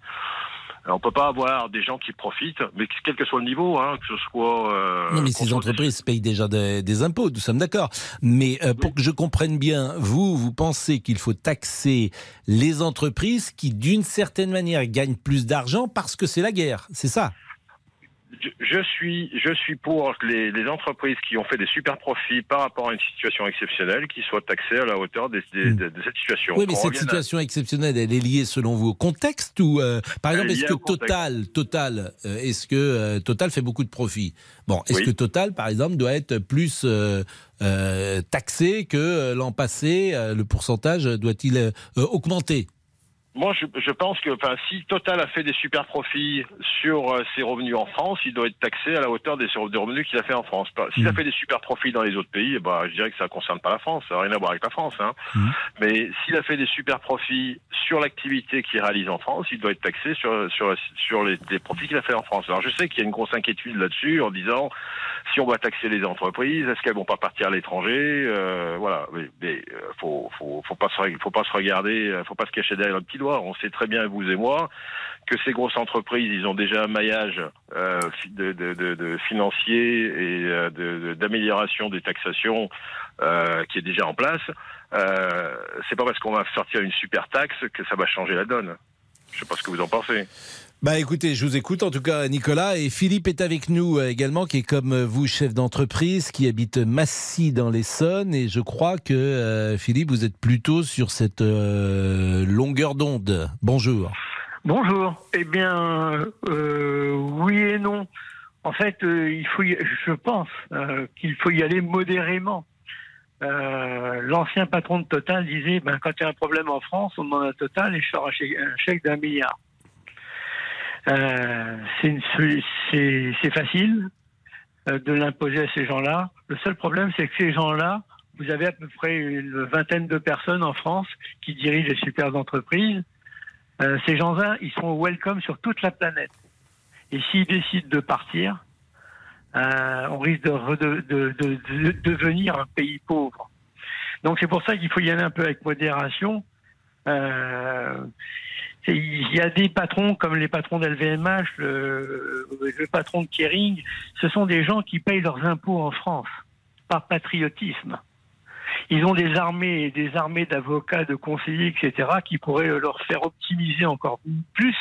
On peut pas avoir des gens qui profitent, mais quel que soit le niveau, hein, que ce soit. euh, Non, mais ces entreprises payent déjà des, des impôts, nous sommes d'accord. Mais euh, pour que je comprenne bien, vous, vous pensez qu'il faut taxer les entreprises qui, d'une certaine manière, gagnent plus d'argent parce que c'est la guerre, c'est ça? Je, je suis, je suis pour les, les entreprises qui ont fait des super profits par rapport à une situation exceptionnelle, qui soient taxées à la hauteur des- des- de, de cette situation. Hmm. Oui, mais cette à- situation exceptionnelle, elle est liée selon vous au contexte ou, euh, par exemple, est est-ce que. Total, Total, euh, est-ce que euh, Total fait beaucoup de profits? Bon, est-ce Oui. que Total, par exemple, doit être plus euh, euh, taxé que euh, l'an passé Euh, Le pourcentage doit-il euh, augmenter? Moi, je, je pense que, enfin, si Total a fait des super profits sur euh, ses revenus en France, il doit être taxé à la hauteur des, des revenus qu'il a fait en France. Pas- S'il a Mm. fait des super profits dans les autres pays, eh ben, je dirais que ça ne concerne pas la France, ça n'a rien à voir avec la France. Hein. Mm. Mais s'il a fait des super profits sur l'activité qu'il réalise en France, il doit être taxé sur, sur, sur les, les profits qu'il a fait en France. Alors, je sais qu'il y a une grosse inquiétude là-dessus en disant si on va taxer les entreprises, est-ce qu'elles vont pas partir à l'étranger Euh, Voilà, mais, mais euh, faut, faut, faut pas se, faut pas se regarder, euh, faut pas se cacher derrière le petit On sait très bien, vous et moi, que ces grosses entreprises, ils ont déjà un maillage euh, de, financier et euh, d'amélioration des taxations euh, qui est déjà en place. Euh, c'est pas parce qu'on va sortir une super taxe que ça va changer la donne. Je sais pas ce que vous en pensez. Bah écoutez, je vous écoute en tout cas Nicolas et Philippe est avec nous euh, également qui est comme euh, vous chef d'entreprise qui habite Massy dans l'Essonne et je crois que euh, Philippe vous êtes plutôt sur cette longueur d'onde. Bonjour. Bonjour. Eh bien, oui et non. En fait, il faut, y- je pense qu'il faut y aller modérément. L'ancien patron de Total disait, ben, quand il y a un problème en France, on demande à Total et je sors un chèque d'un milliard. Euh, c'est facile euh, de l'imposer à ces gens-là. Le seul problème, c'est que ces gens-là, vous avez à peu près une vingtaine de personnes en France qui dirigent les super entreprises. Euh, ces gens-là, ils sont welcome sur toute la planète. Et s'ils décident de partir, euh, on risque de- de- de- de devenir un pays pauvre. Donc c'est pour ça qu'il faut y aller un peu avec modération. Euh, il y a des patrons comme les patrons d'LVMH, le, patron de Kering, ce sont des gens qui payent leurs impôts en France par patriotisme. Ils ont des armées des armées d'avocats, de conseillers, etc., qui pourraient leur faire optimiser encore plus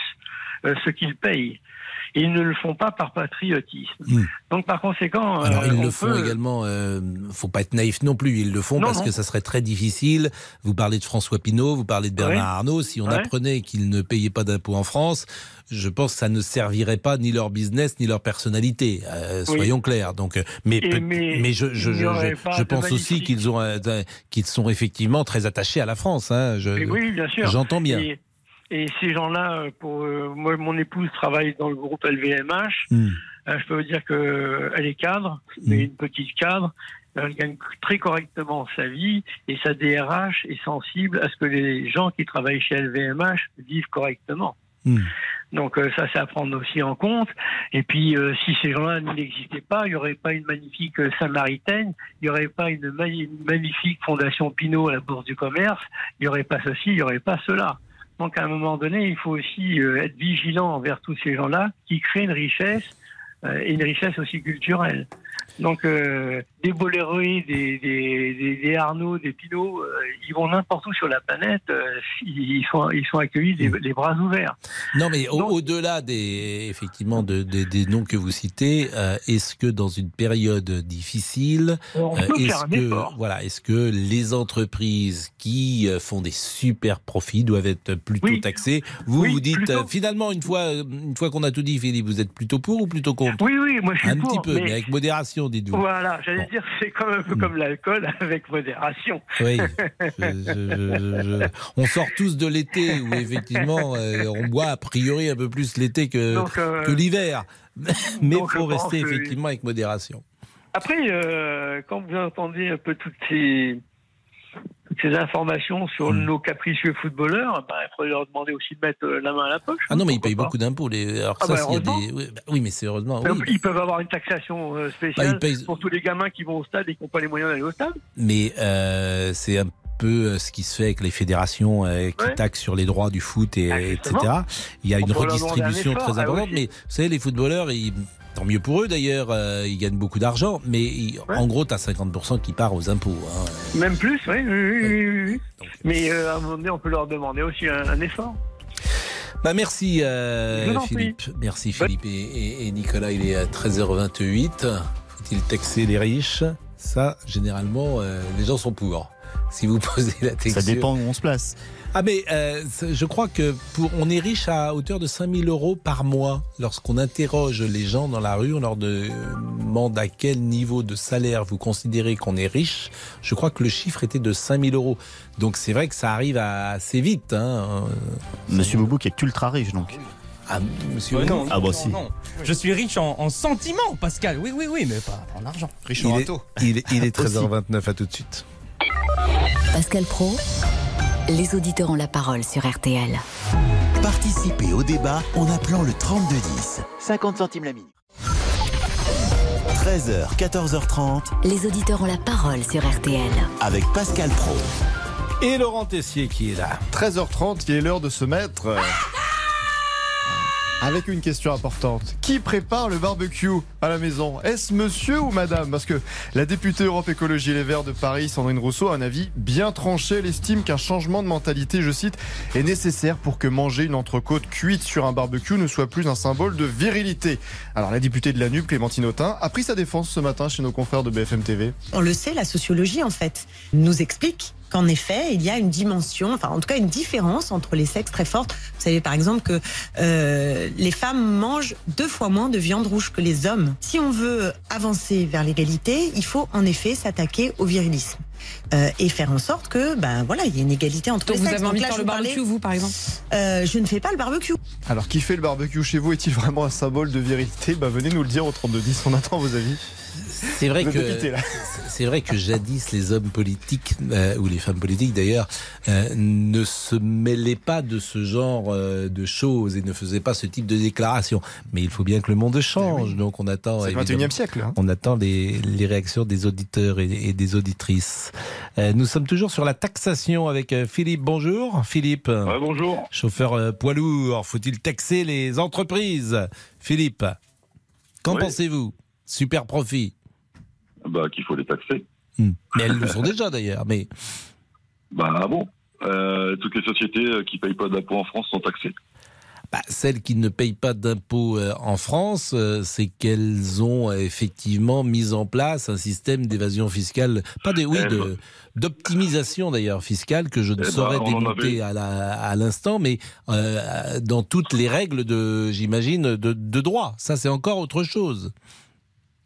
euh, ce qu'ils payent. Ils ne le font pas par patriotisme. Hmm. Donc par conséquent, Alors euh, ils on le font peut- également, euh, faut pas être naïf non plus, ils le font Non, parce non. que ça serait très difficile. Vous parlez de François Pinault, vous parlez de Bernard. Arnault, si on Ouais. apprenait qu'ils ne payaient pas d'impôts en France, je pense que ça ne servirait pas ni leur business ni leur personnalité, euh, Oui. soyons clairs. Donc, euh, mais, Et peut- mais mais je, pense aussi qu'ils ont, euh, qu'ils sont effectivement très attachés à la France. Hein, je- oui, bien sûr. J'entends bien. Et, et ces gens-là, euh, pour euh, moi, mon épouse travaille dans le groupe LVMH. Hmm. Euh, je peux vous dire que elle est cadre, mais une petite cadre. Elle gagne très correctement sa vie et sa DRH est sensible à ce que les gens qui travaillent chez LVMH vivent correctement. Hmm. Donc ça, c'est à prendre aussi en compte. Et puis, euh, si ces gens-là n'existaient pas, il n'y aurait pas une magnifique Samaritaine, il n'y aurait pas une, ma- une magnifique Fondation Pinot à la Bourse du Commerce, il n'y aurait pas ceci, il n'y aurait pas cela. Donc à un moment donné, il faut aussi euh, être vigilant envers tous ces gens-là qui créent une richesse euh, et une richesse aussi culturelle. Donc euh, des Boléroïs, des, des, des, des Arnaud, des Pinot, euh, ils vont n'importe où sur la planète, euh, ils, sont, ils sont accueillis les, les bras ouverts. Non, mais au- au-delà des effectivement de- des- des noms que vous citez, est-ce que dans une période difficile, est-ce que voilà, est-ce que les entreprises qui font des super profits doivent être plutôt Oui. taxées? Vous Oui, vous dites plutôt. finalement une fois une fois qu'on a tout dit, Philippe, vous êtes plutôt pour ou plutôt contre? Oui, oui, moi je suis Un pour, petit peu, mais, mais- avec modération, Voilà, j'allais dire, c'est comme un peu comme l'alcool avec modération. Oui, je- je- je- je- on sort tous de l'été où effectivement euh, on boit a priori un peu plus l'été que, Donc, euh, que l'hiver. Mais il faut rester que- effectivement avec modération. Après, euh, quand vous entendez un peu toutes ces, ces informations sur Hmm. nos capricieux footballeurs, bah, il faudrait leur demander aussi de mettre euh, la main à la poche. Ah non, mais ils payent pas. beaucoup d'impôts. les- Alors Ah ça, bah, y a des... oui, bah oui, mais c'est heureusement. Donc, oui. Ils peuvent avoir une taxation euh, spéciale payent- pour tous les gamins qui vont au stade et qui n'ont pas les moyens d'aller au stade. Mais euh, c'est un peu ce qui se fait avec les fédérations euh, qui Ouais. taxent sur les droits du foot, et, etc. justement. Il y a On une un redistribution effort, très ah, importante. Mais vous savez, les footballeurs, ils- tant mieux pour eux d'ailleurs, euh, ils gagnent beaucoup d'argent. Mais ils- en gros, tu as 50% qui part aux impôts. hein. Même plus, oui, oui, oui, oui. Mais euh, à un moment donné, on peut leur demander aussi un, un effort. Bah merci euh, Philippe. Merci Philippe et, et- et Nicolas. Il est à 13h28. Faut-il taxer les riches? Ça, généralement, les gens sont pour. Si vous posez la question. Ça dépend où on se place. Ah mais euh, je crois que pour on est riche à hauteur de 5000 euros par mois. Lorsqu'on interroge les gens dans la rue, on leur demande à quel niveau de salaire vous considérez qu'on est riche. Je crois que le chiffre était de 5000 euros. Donc c'est vrai que ça arrive assez vite. Hein. Monsieur Boubouk est ultra riche donc. Ah, monsieur Ouais, non, Ah bah non, si. non. Je suis riche en, en sentiments, Pascal. Oui, oui, oui, mais pas en argent. il est, il est- il est 13h29 à tout de suite. Pascal Pro, les auditeurs ont la parole sur RTL. Participez au débat en appelant le 3210. 50 centimes la minute. 13h, 14h30 Les auditeurs ont la parole sur RTL. avec Pascal Pro. Et Laurent Tessier qui est là. 13h30, il est l'heure de se mettre. Avec une question importante. Qui prépare le barbecue à la maison? Est-ce monsieur ou madame? Parce que la députée Europe Écologie Les Verts de Paris, Sandrine Rousseau, a un avis bien tranché. Elle estime qu'un changement de mentalité, je cite, est nécessaire pour que manger une entrecôte cuite sur un barbecue ne soit plus un symbole de virilité. Alors la députée de la NUP, Clémentine Autain, a pris sa défense ce matin chez nos confrères de BFM TV. On le sait, la sociologie, en fait, nous explique qu'en effet, il y a une dimension, enfin en tout cas une différence entre les sexes très forte. Vous savez par exemple que euh, les femmes mangent deux fois moins de viande rouge que les hommes. Si on veut avancer vers l'égalité, il faut en effet s'attaquer au virilisme. Euh, et faire en sorte que, ben voilà, il y ait une égalité entre Donc les vous sexes. avez envie de là, faire je le parlais- barbecue, vous, par exemple? Euh, Je ne fais pas le barbecue. Alors qui fait le barbecue chez vous? Est-il vraiment un symbole de virilité? Bah, Venez nous le dire au 3210, on attend vos avis. C'est vrai que c'est vrai que jadis les hommes politiques euh, ou les femmes politiques d'ailleurs euh, ne se mêlaient pas de ce genre euh, de choses et ne faisaient pas ce type de déclaration. Mais il faut bien que le monde change, donc on attend. C'est le évidemment- 21e siècle. hein. On attend les, les réactions des auditeurs et, et des auditrices. Euh, nous sommes toujours sur la taxation avec euh, Philippe. Bonjour, Philippe. bonjour. Chauffeur euh, poids lourd. Faut-il taxer les entreprises, Philippe Qu'en Oui. pensez-vous? Super profit. Bah, qu'il faut les taxer. Hmm. Mais elles le sont déjà d'ailleurs. Mais Bah bon? Euh, toutes les sociétés euh, qui payent pas d'impôts en France sont taxées. bah, celles qui ne payent pas d'impôts euh, en France, c'est qu'elles ont effectivement mis en place un système d'évasion fiscale, pas de, oui, Eh de, ben. d'optimisation d'ailleurs fiscale que je ne Eh ben, saurais démonter avait- à l'instant, mais euh, dans toutes les règles de, j'imagine, de, de droit. Ça, c'est encore autre chose.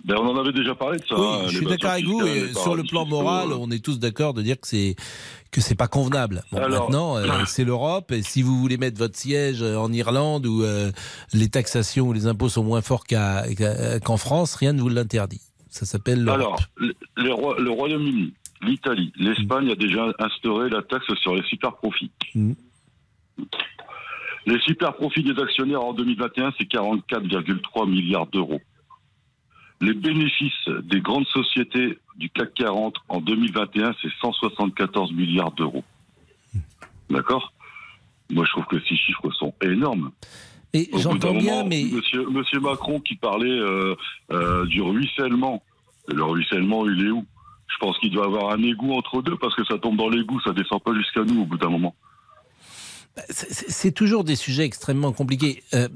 Ben, on en avait déjà parlé de ça. Oui, hein, je suis d'accord avec vous. Et sur le plan moral, euh. on est tous d'accord de dire que c'est que c'est pas convenable. Bon, Alors- maintenant, euh, c'est l'Europe. Et si vous voulez mettre votre siège euh, en Irlande où euh, les taxations ou les impôts sont moins forts qu'en France, rien ne vous l'interdit. Ça s'appelle l'Europe. Alors, le, les Roi- le Royaume-Uni, l'Italie, l'Espagne a déjà instauré la taxe sur les super profits. Mm. Les super profits des actionnaires en 2021, c'est 44,3 milliards d'euros. Les bénéfices des grandes sociétés du CAC 40 en 2021, c'est 174 milliards d'euros. D'accord? Moi, je trouve que ces chiffres sont énormes. Et j'entends bien, moment, mais Monsieur, Monsieur Macron qui parlait euh, euh, du ruissellement. Le ruissellement, il est où? Je pense qu'il doit avoir un égout entre deux parce que ça tombe dans l'égout, ça descend pas jusqu'à nous au bout d'un moment. c'est- c'est c'est toujours des sujets extrêmement compliqués. Euh,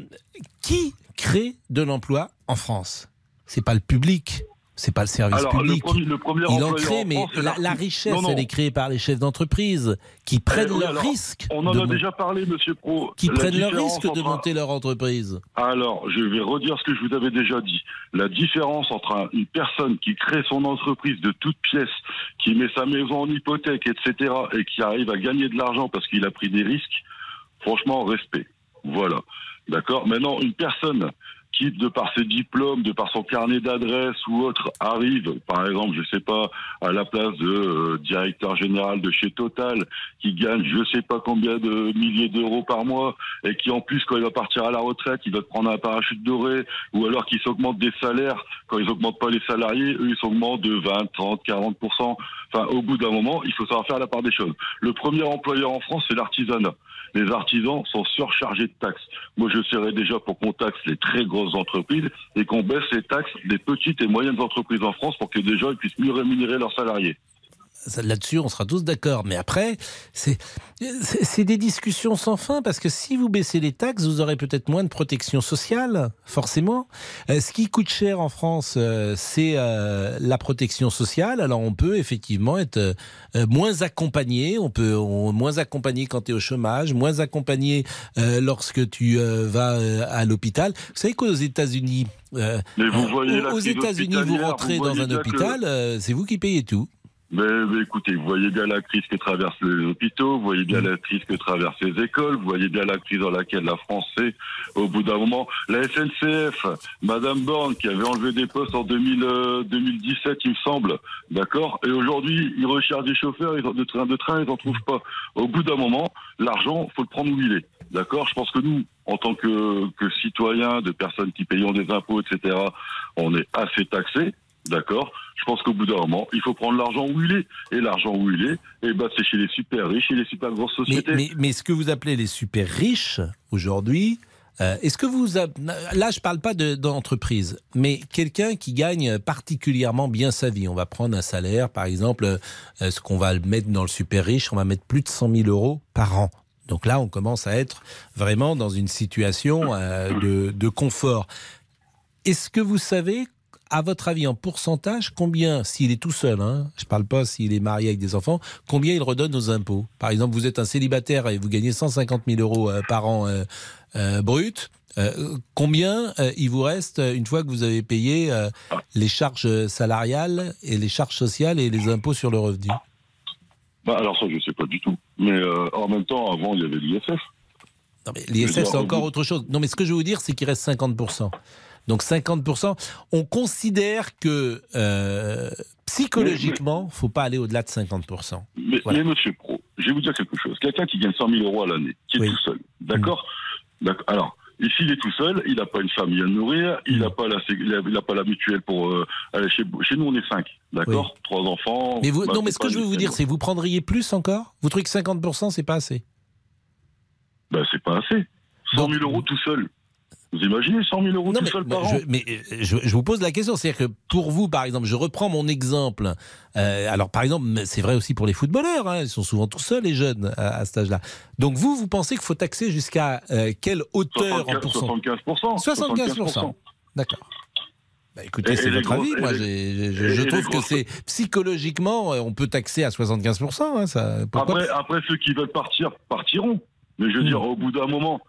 qui crée de l'emploi en France? C'est pas le public. C'est pas le service Alors, le public. premier- le premier Il en crée, mais France, la, richesse, Non, non. elle est créée par les chefs d'entreprise qui prennent Eh leur alors, risque. On en de a déjà parlé, Monsieur Pro. qui prennent leur risque de entre monter leur entreprise. Alors, je vais redire ce que je vous avais déjà dit. La différence entre un- une personne qui crée son entreprise de toutes pièces, qui met sa maison en hypothèque, etc., et qui arrive à gagner de l'argent parce qu'il a pris des risques, franchement, respect. Voilà. D'accord? Maintenant, une personne qui, de par ses diplômes, de par son carnet d'adresse ou autre, arrive, par exemple, je sais pas, à la place de euh, directeur général de chez Total, qui gagne je sais pas combien de milliers d'euros par mois, et qui en plus, quand il va partir à la retraite, il va te prendre un parachute doré, ou alors qu'il s'augmente des salaires, quand ils augmentent pas les salariés, eux, ils s'augmentent de 20, 30, 40%. Enfin, au bout d'un moment, il faut savoir faire la part des choses. Le premier employeur en France, c'est l'artisanat. Les artisans sont surchargés de taxes. Moi, je serais déjà pour qu'on taxe les très grosses entreprises et qu'on baisse les taxes des petites et moyennes entreprises en France pour que gens ils puissent mieux rémunérer leurs salariés. Là-dessus, on sera tous d'accord. Mais après, c'est des discussions sans fin parce que si vous baissez les taxes, vous aurez peut-être moins de protection sociale, forcément. Euh, ce qui coûte cher en France, euh, c'est euh, la protection sociale. Alors, on peut effectivement être moins accompagné. On peut on- moins accompagné quand tu es au chômage, moins accompagné lorsque tu vas à l'hôpital. Vous savez qu'aux États-Unis, vous aux États-Unis, vous rentrez vous dans un que- hôpital, c'est vous qui payez tout. Mais, mais écoutez, vous voyez bien la crise que traversent les hôpitaux, vous voyez bien la crise que traversent les écoles, vous voyez bien la crise dans laquelle la France est. Au bout d'un moment, la SNCF, Madame Borne, qui avait enlevé des postes en 2000, euh, 2017, il me semble, d'accord? Et aujourd'hui, ils recherchent des chauffeurs ils ont- de train, de train, ils en trouvent pas. Au bout d'un moment, l'argent, faut le prendre où il est, d'accord? Je pense que nous, en tant que, que citoyens, de personnes qui payons des impôts, etc., on est assez taxés, d'accord Je pense qu'au bout d'un moment, il faut prendre l'argent où il est. Et l'argent où il est, eh ben, c'est chez les super riches et les super grosses sociétés. mais, mais ce que vous appelez les super riches aujourd'hui, euh, est-ce que vous... Là, je parle pas de- d'entreprise, mais quelqu'un qui gagne particulièrement bien sa vie. On va prendre un salaire, par exemple, euh, ce qu'on va mettre dans le super riche, on va mettre plus de 100 000 euros par an. Donc là, on commence à être vraiment dans une situation euh, de, de confort. Est-ce que vous savez, à votre avis, en pourcentage, combien, s'il est tout seul, hein, je ne parle pas s'il est marié avec des enfants, combien il redonne aux impôts? Par exemple, vous êtes un célibataire et vous gagnez 150 000 euros euh, par an euh, euh, brut. euh, combien il vous reste une fois que vous avez payé les charges salariales et les charges sociales et les impôts sur le revenu? Bah, alors ça, je sais pas du tout. Mais en même temps, avant, il y avait l'ISF. Non, mais l'ISF, c'est encore autre chose. Non, mais ce que je veux vous dire, c'est qu'il reste 50%. Donc 50%. On considère que euh, psychologiquement, faut pas aller au-delà de 50%. Mais, mais monsieur Pro, je vais vous dire quelque chose. Quelqu'un qui gagne 100 000 euros à l'année, qui est tout seul, d'accord D'accord. Alors, ici, il est tout seul, il n'a pas une famille à nourrir, il n'a pas la, il a, pas la mutuelle pour euh, aller chez, chez nous, on est cinq, d'accord Trois enfants. Mais vous, bah, non, mais ce que je veux vous dire, c'est vous prendriez plus encore? Vous trouvez que 50% c'est pas assez? Bah, c'est pas assez. 100 000 euros tout seul. Vous imaginez 100 000 euros Non, tout mais, seul par an je, mais, euh, je, je vous pose la question, c'est-à-dire que pour vous, par exemple, je reprends mon exemple. euh, alors, par exemple, c'est vrai aussi pour les footballeurs, hein, ils sont souvent tout seuls les jeunes à, à cet âge-là. Donc vous, vous pensez qu'il faut taxer jusqu'à euh, quelle hauteur en 75%. pourcent? 75%. 75%. D'accord. Bah, écoutez, c'est votre gros- avis. Moi, les- je, trouve que c'est psychologiquement, on peut taxer à 75%. Hein, ça, Après, après, ceux qui veulent partir, partiront. Mais je veux Hmm. dire, au bout d'un moment,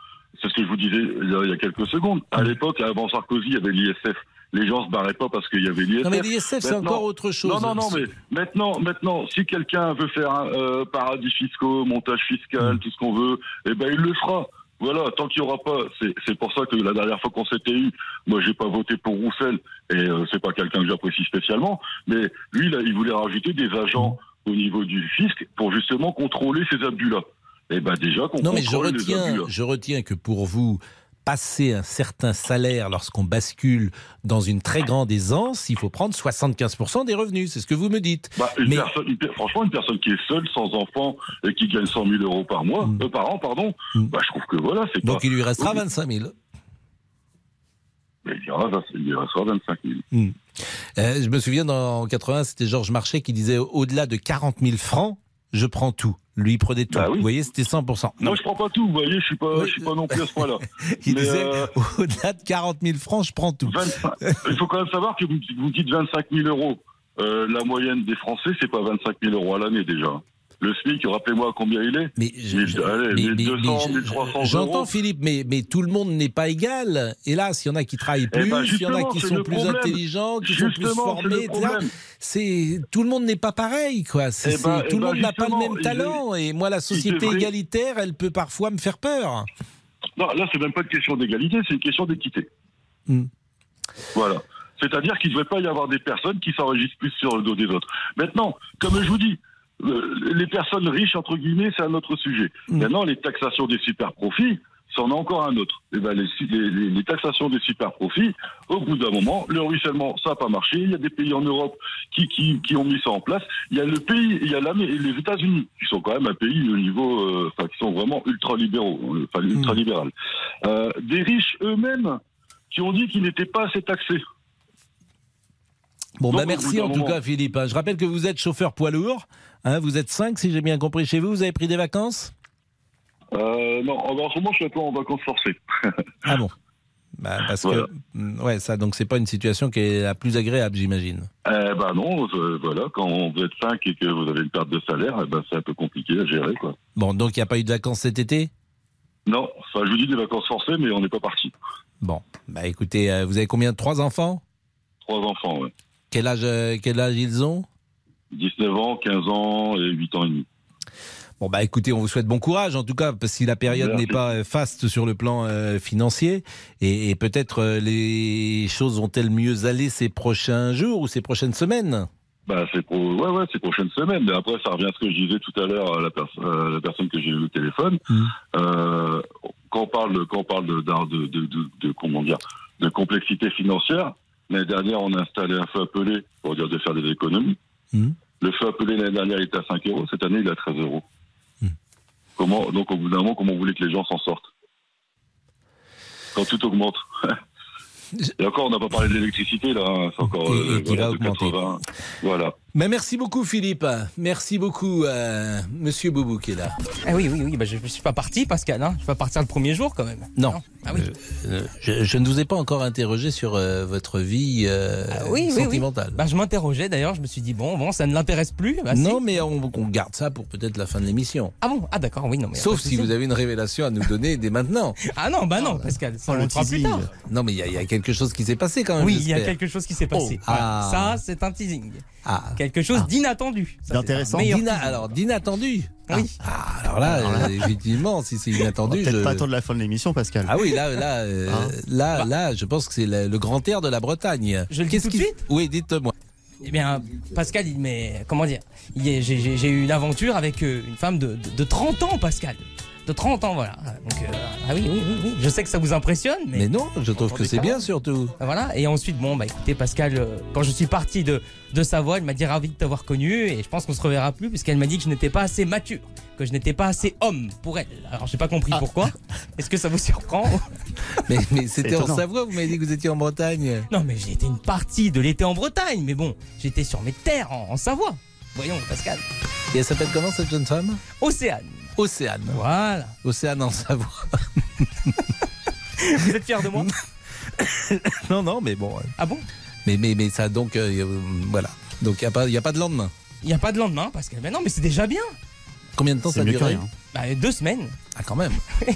c'est ce que je vous disais il y a, il y a quelques secondes. À l'époque, avant Sarkozy, il y avait l'ISF. Les gens se barraient pas parce qu'il y avait l'ISF. Non, mais l'ISF, c'est encore autre chose. Non, non, non, mais maintenant, maintenant, si quelqu'un veut faire un euh, paradis fiscaux, montage fiscal, Hmm. tout ce qu'on veut, eh ben, il le fera. Voilà, tant qu'il n'y aura pas, c'est c'est pour ça que la dernière fois qu'on s'était eu, moi j'ai pas voté pour Roussel et euh, c'est pas quelqu'un que j'apprécie spécialement, mais lui là, il voulait rajouter des agents au niveau du fisc pour justement contrôler ces abus-là. Et ben déjà qu'on Non, mais je retiens, abus-là. je retiens que pour vous, passer un certain salaire lorsqu'on bascule dans une très grande aisance, il faut prendre 75% des revenus. C'est ce que vous me dites. Bah, une Mais- personne, une per- franchement, une personne qui est seule, sans enfant et qui gagne 100 000 euros par mois, euh, par an, pardon, bah, je trouve que voilà, c'est. Donc pas- il lui restera Oui. 25 000. Mais il y aura, il y restera 25 000. Hmm. Euh, je me souviens, dans, en 80, c'était Georges Marchais qui disait au-delà de 40 000 francs, je prends tout. Lui, il prenait tout. Vous voyez, c'était 100%. Moi, je prends pas tout, vous voyez, je suis pas, je suis pas non plus à ce point-là. Il Mais, disait euh, au-delà de 40 000 francs, je prends tout. 25 il faut quand même savoir que vous, vous dites 25 000 euros. Euh, la moyenne des Français, c'est pas 25 000 euros à l'année déjà. Le SMIC, rappelez-moi combien il est. Mais, allez, Mais- mais- 1200, mais je- 1300 J'entends. Philippe, mais, mais tout le monde n'est pas égal. Hélas, il y en a qui travaillent Eh plus, ben, il y en a qui sont plus problème. intelligents, qui sont plus formés, etc. C'est tout le monde n'est pas pareil, quoi. C'est- Eh ben, eh tout le ben, monde n'a pas le même talent. Et moi, la société égalitaire, elle peut parfois me faire peur. Non, là, c'est même pas une question d'égalité, c'est une question d'équité. Hmm. Voilà. C'est-à-dire qu'il ne devrait pas y avoir des personnes qui s'enregistrent plus sur le dos des autres. Maintenant, comme je vous dis, euh, les personnes riches, entre guillemets, c'est un autre sujet. Hmm. Maintenant, les taxations des super profits, c'en est encore un autre. Et ben, les, les- les- taxations des super profits, au bout d'un moment, le ruissellement, ça n'a pas marché. Il y a des pays en Europe qui, qui, qui ont mis ça en place. Il y a le pays, il y a l'Amé- les États-Unis, qui sont quand même un pays au niveau, euh, enfin, qui sont vraiment ultra libéraux, euh, enfin, ultra libéral. Euh, des riches eux-mêmes qui ont dit qu'ils n'étaient pas assez taxés. Bon, Donc, bah merci en tout moment- cas, Philippe. Je rappelle que vous êtes chauffeur poids lourd. Hein, vous êtes 5, si j'ai bien compris chez vous. Vous avez pris des vacances? Euh, non, en ce moment, je suis peu en vacances forcées. Ah bon? Bah, Parce Voilà. que, mm, ouais, ça, donc c'est pas une situation qui est la plus agréable, j'imagine. Eh ben non, euh, voilà, quand vous êtes 5 et que vous avez une perte de salaire, eh ben c'est un peu compliqué à gérer, quoi. Bon, donc il n'y a pas eu de vacances cet été? Non, enfin, je vous dis des vacances forcées, mais on n'est pas parti. Bon, bah écoutez, euh, vous avez combien? Trois enfants? Trois enfants, ouais. Quel âge, euh, quel âge ils ont? 19 ans, 15 ans et 8 ans et demi. Bon bah écoutez, on vous souhaite bon courage en tout cas, parce que si la période n'est pas euh, faste sur le plan euh, financier, et, et peut-être euh, les choses vont-elles mieux aller ces prochains jours ou ces prochaines semaines? Bah, c'est pour, ouais, ouais, c'est prochaine semaine. Mais après, ça revient à ce que je disais tout à l'heure à la, pers- à la personne que j'ai eu au téléphone. Euh, quand on parle, quand on parle de, de, de, de- de- comment dire, de complexité financière, l'année dernière, on a installé un feu appelé pour dire de faire des économies. Mhm. Le feu appelé l'année dernière était à 5 euros. Cette année, il est à 13 euros. Comment, donc, au bout d'un moment, comment vous voulez que les gens s'en sortent? Quand tout augmente. Et encore, on n'a pas parlé de l'électricité, là. hein. C'est encore Et- euh, et qui voilà, va de augmenter. 80. Voilà. Mais merci beaucoup Philippe, merci beaucoup euh, Monsieur Boubou qui est là. Ah oui, oui, oui, bah, je ne suis pas parti, Pascal. Hein. Je vais partir le premier jour quand même. Non, Ah oui. Euh, je, je ne vous ai pas encore interrogé sur euh, votre vie euh, Ah oui, oui, oui. sentimentale. Bah, je m'interrogeais d'ailleurs, je me suis dit, bon, bon ça ne l'intéresse plus. Si. non, mais on, on garde ça pour peut-être la fin de l'émission. Ah bon? Ah d'accord, oui, non. Mais Sauf pas si vous avez une révélation à nous donner dès maintenant. Ah non, bah non, Pascal, ça on le fera plus tard. Non, mais il y, a- il y a quelque chose qui s'est passé quand même. Oui, il y a quelque chose qui s'est passé. Oh, ah. Ça, c'est un teasing. Ah, quelque chose d'inattendu. Ça, c'est D'intéressant. D'ina- alors, d'inattendu. Oui. Ah, alors là, Alors là. euh, effectivement, si c'est inattendu. peut-être je- pas attendre la fin de l'émission, Pascal. Ah oui, là, là, euh, Hein là, là, je pense que c'est le, le grand air de la Bretagne. Je le dis Qu'est-ce tout de suite Oui, dites-moi. Eh bien, Pascal, il mais comment dire? Il est- J'ai j'ai- j'ai eu une aventure avec euh, une femme de, de, de 30 ans, Pascal. De 30 ans, voilà. Donc, euh, ah oui, oui, oui, oui. Je sais que ça vous impressionne, mais. Mais non, je trouve que c'est bien surtout. Voilà. Et ensuite, bon, bah écoutez, Pascal, euh, quand je suis parti de, de Savoie, elle m'a dit ravi de t'avoir connu et je pense qu'on se reverra plus puisqu'elle m'a dit que je n'étais pas assez mature, que je n'étais pas assez homme pour elle. Alors, j'ai pas compris Ah. pourquoi. Est-ce que ça vous surprend Mais, mais c'était en. Savoie, vous m'avez dit que vous étiez en Bretagne. Non, mais j'ai été une partie de l'été en Bretagne, mais bon, j'étais sur mes terres en, en Savoie. Voyons, Pascal. Et elle s'appelle comment cette jeune femme? Océane. Océane. Voilà. Océane en Savoie. Vous êtes fier de moi non, non, mais bon. euh, Ah bon? Mais, mais, mais ça, donc, euh, euh, voilà. Donc, il n'y a, pas- y a pas de lendemain. Il n'y a pas de lendemain, Pascal. Mais non, mais c'est déjà bien. Combien de temps ça a que duré rien. Bah, deux semaines. Ah, quand même.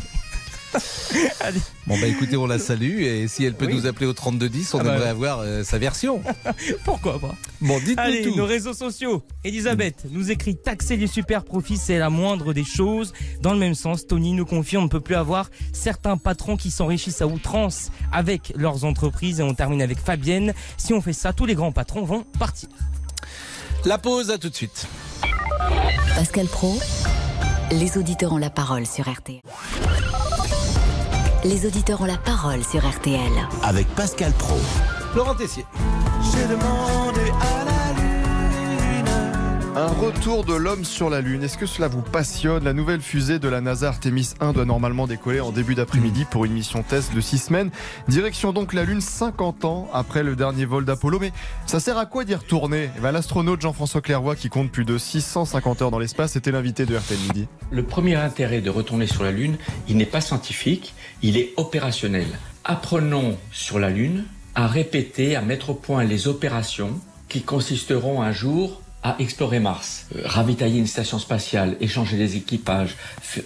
Bon, bah écoutez, on la salue et si elle peut Oui. nous appeler au 3210, on Ah bah, aimerait avoir euh, sa version. Pourquoi pas Bon, dites-nous Allez, tout. nos réseaux sociaux. Elisabeth nous écrit taxer les super profits, c'est la moindre des choses. Dans le même sens, Tony nous confie on ne peut plus avoir certains patrons qui s'enrichissent à outrance avec leurs entreprises. Et on termine avec Fabienne. Si on fait ça, tous les grands patrons vont partir. La pause, à tout de suite. Pascal Pro, les auditeurs ont la parole sur RTL. Les auditeurs ont la parole sur RTL. Avec Pascal Pro. Laurent Tessier. J'ai demandé à la lune. Un retour de l'homme sur la Lune, est-ce que cela vous passionne? La nouvelle fusée de la NASA Artemis 1 doit normalement décoller en début d'après-midi pour une mission test de 6 semaines. Direction donc la Lune 50 ans après le dernier vol d'Apollo. Mais ça sert à quoi d'y retourner? Eh ben, L'astronaute Jean-François Clairvoy, qui compte plus de 650 heures dans l'espace, était l'invité de RTL Midi. Le premier intérêt de retourner sur la Lune, il n'est pas scientifique, il est opérationnel. Apprenons sur la Lune à répéter, à mettre au point les opérations qui consisteront un jour à explorer Mars, Euh, ravitailler une station spatiale, échanger des équipages,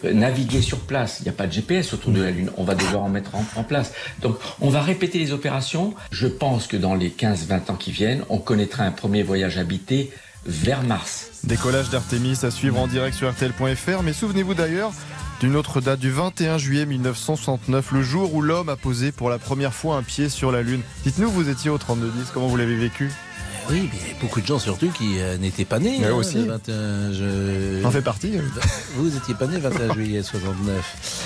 euh, naviguer sur place. Il n'y a pas de GPS autour de la Lune, on va devoir en mettre en, en place. Donc on va répéter les opérations. Je pense que dans les 15-20 ans qui viennent, on connaîtra un premier voyage habité vers Mars. Décollage d'Artemis à suivre en direct sur RTL.fr. Mais souvenez-vous d'ailleurs d'une autre date du 21 juillet 1969, le jour où l'homme a posé pour la première fois un pied sur la Lune. Dites-nous, vous étiez au 3210, comment vous l'avez vécu? Oui, mais il y a beaucoup de gens surtout qui euh, n'étaient pas nés. Hein, aussi. le 21 je- J'en fais partie. Vous n'étiez pas né le 21 juillet 69.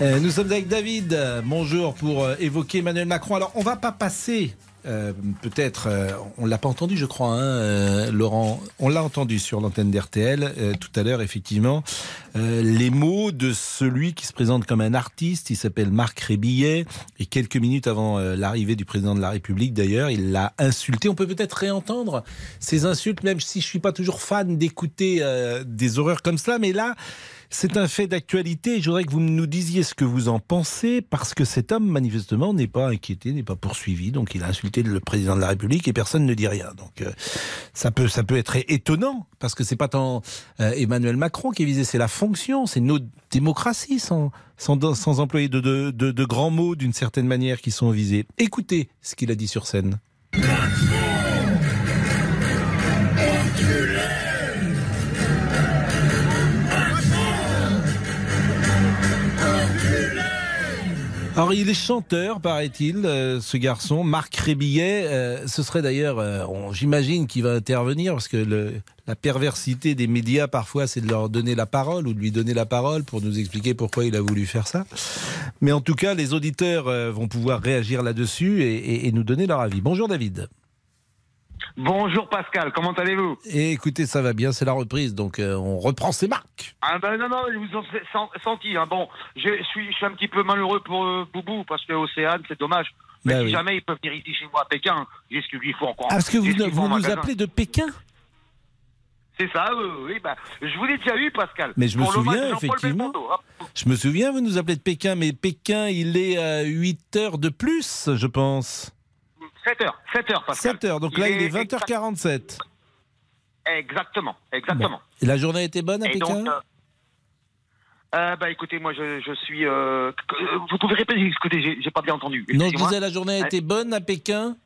Euh, nous sommes avec David. Bonjour pour euh, évoquer Emmanuel Macron. Alors, on va pas passer. Euh, Peut-être, euh, on l'a pas entendu, je crois, hein, euh, Laurent. On l'a entendu sur l'antenne d'RTL euh, tout à l'heure, effectivement. Les mots de celui qui se présente comme un artiste. Il s'appelle Marc Rébillet. Et quelques minutes avant l'arrivée du président de la République, d'ailleurs, il l'a insulté. On peut peut-être réentendre ces insultes, même si je suis pas toujours fan d'écouter des horreurs comme cela. Mais là, c'est un fait d'actualité. Je voudrais que vous nous disiez ce que vous en pensez, parce que cet homme, manifestement, n'est pas inquiété, n'est pas poursuivi. Donc, il a insulté le président de la République et personne ne dit rien. Donc, euh, ça peut, ça peut être étonnant, parce que c'est pas tant euh, Emmanuel Macron qui est visé, c'est la fonction, c'est nos démocraties sans, sans, sans employer de, de, de, de grands mots d'une certaine manière qui sont visés. Écoutez ce qu'il a dit sur scène. Alors il est chanteur, paraît-il, euh, ce garçon, Marc Rébillet. Euh, ce serait d'ailleurs, euh, j'imagine qu'il va intervenir, parce que la perversité des médias, parfois, c'est de leur donner la parole ou de lui donner la parole pour nous expliquer pourquoi il a voulu faire ça. Mais en tout cas, les auditeurs vont pouvoir réagir là-dessus et nous donner leur avis. Bonjour David. Bonjour Pascal, comment allez-vous? Et écoutez, ça va bien, c'est la reprise, donc euh, on reprend ses marques. Ah ben non, non, je vous sen- senti. hein. Bon, je suis, je suis un petit peu malheureux pour euh, Boubou, parce que Océane, c'est dommage. Mais Bah si oui. jamais ils peuvent venir ici chez moi à Pékin, j'ai ce qu'il faut encore. Ah, parce que vous, vous nous appelez de Pékin? C'est ça, oui, oui. bah, je vous l'ai déjà eu, Pascal. Mais je me souviens, effectivement. Hein. Je me souviens, vous nous appelez de Pékin, mais Pékin, il est à 8 heures de plus, je pense. 7 heures, 7 heures, Pascal. 7 heures, donc là, il est 20h47. Exactement, exactement. Et la journée était bonne à Et Pékin donc, euh, euh, bah écoutez, moi je, je suis. euh, euh, vous pouvez répéter, écoutez, j'ai pas bien entendu. Non, je disais, la journée a été bonne à Pékin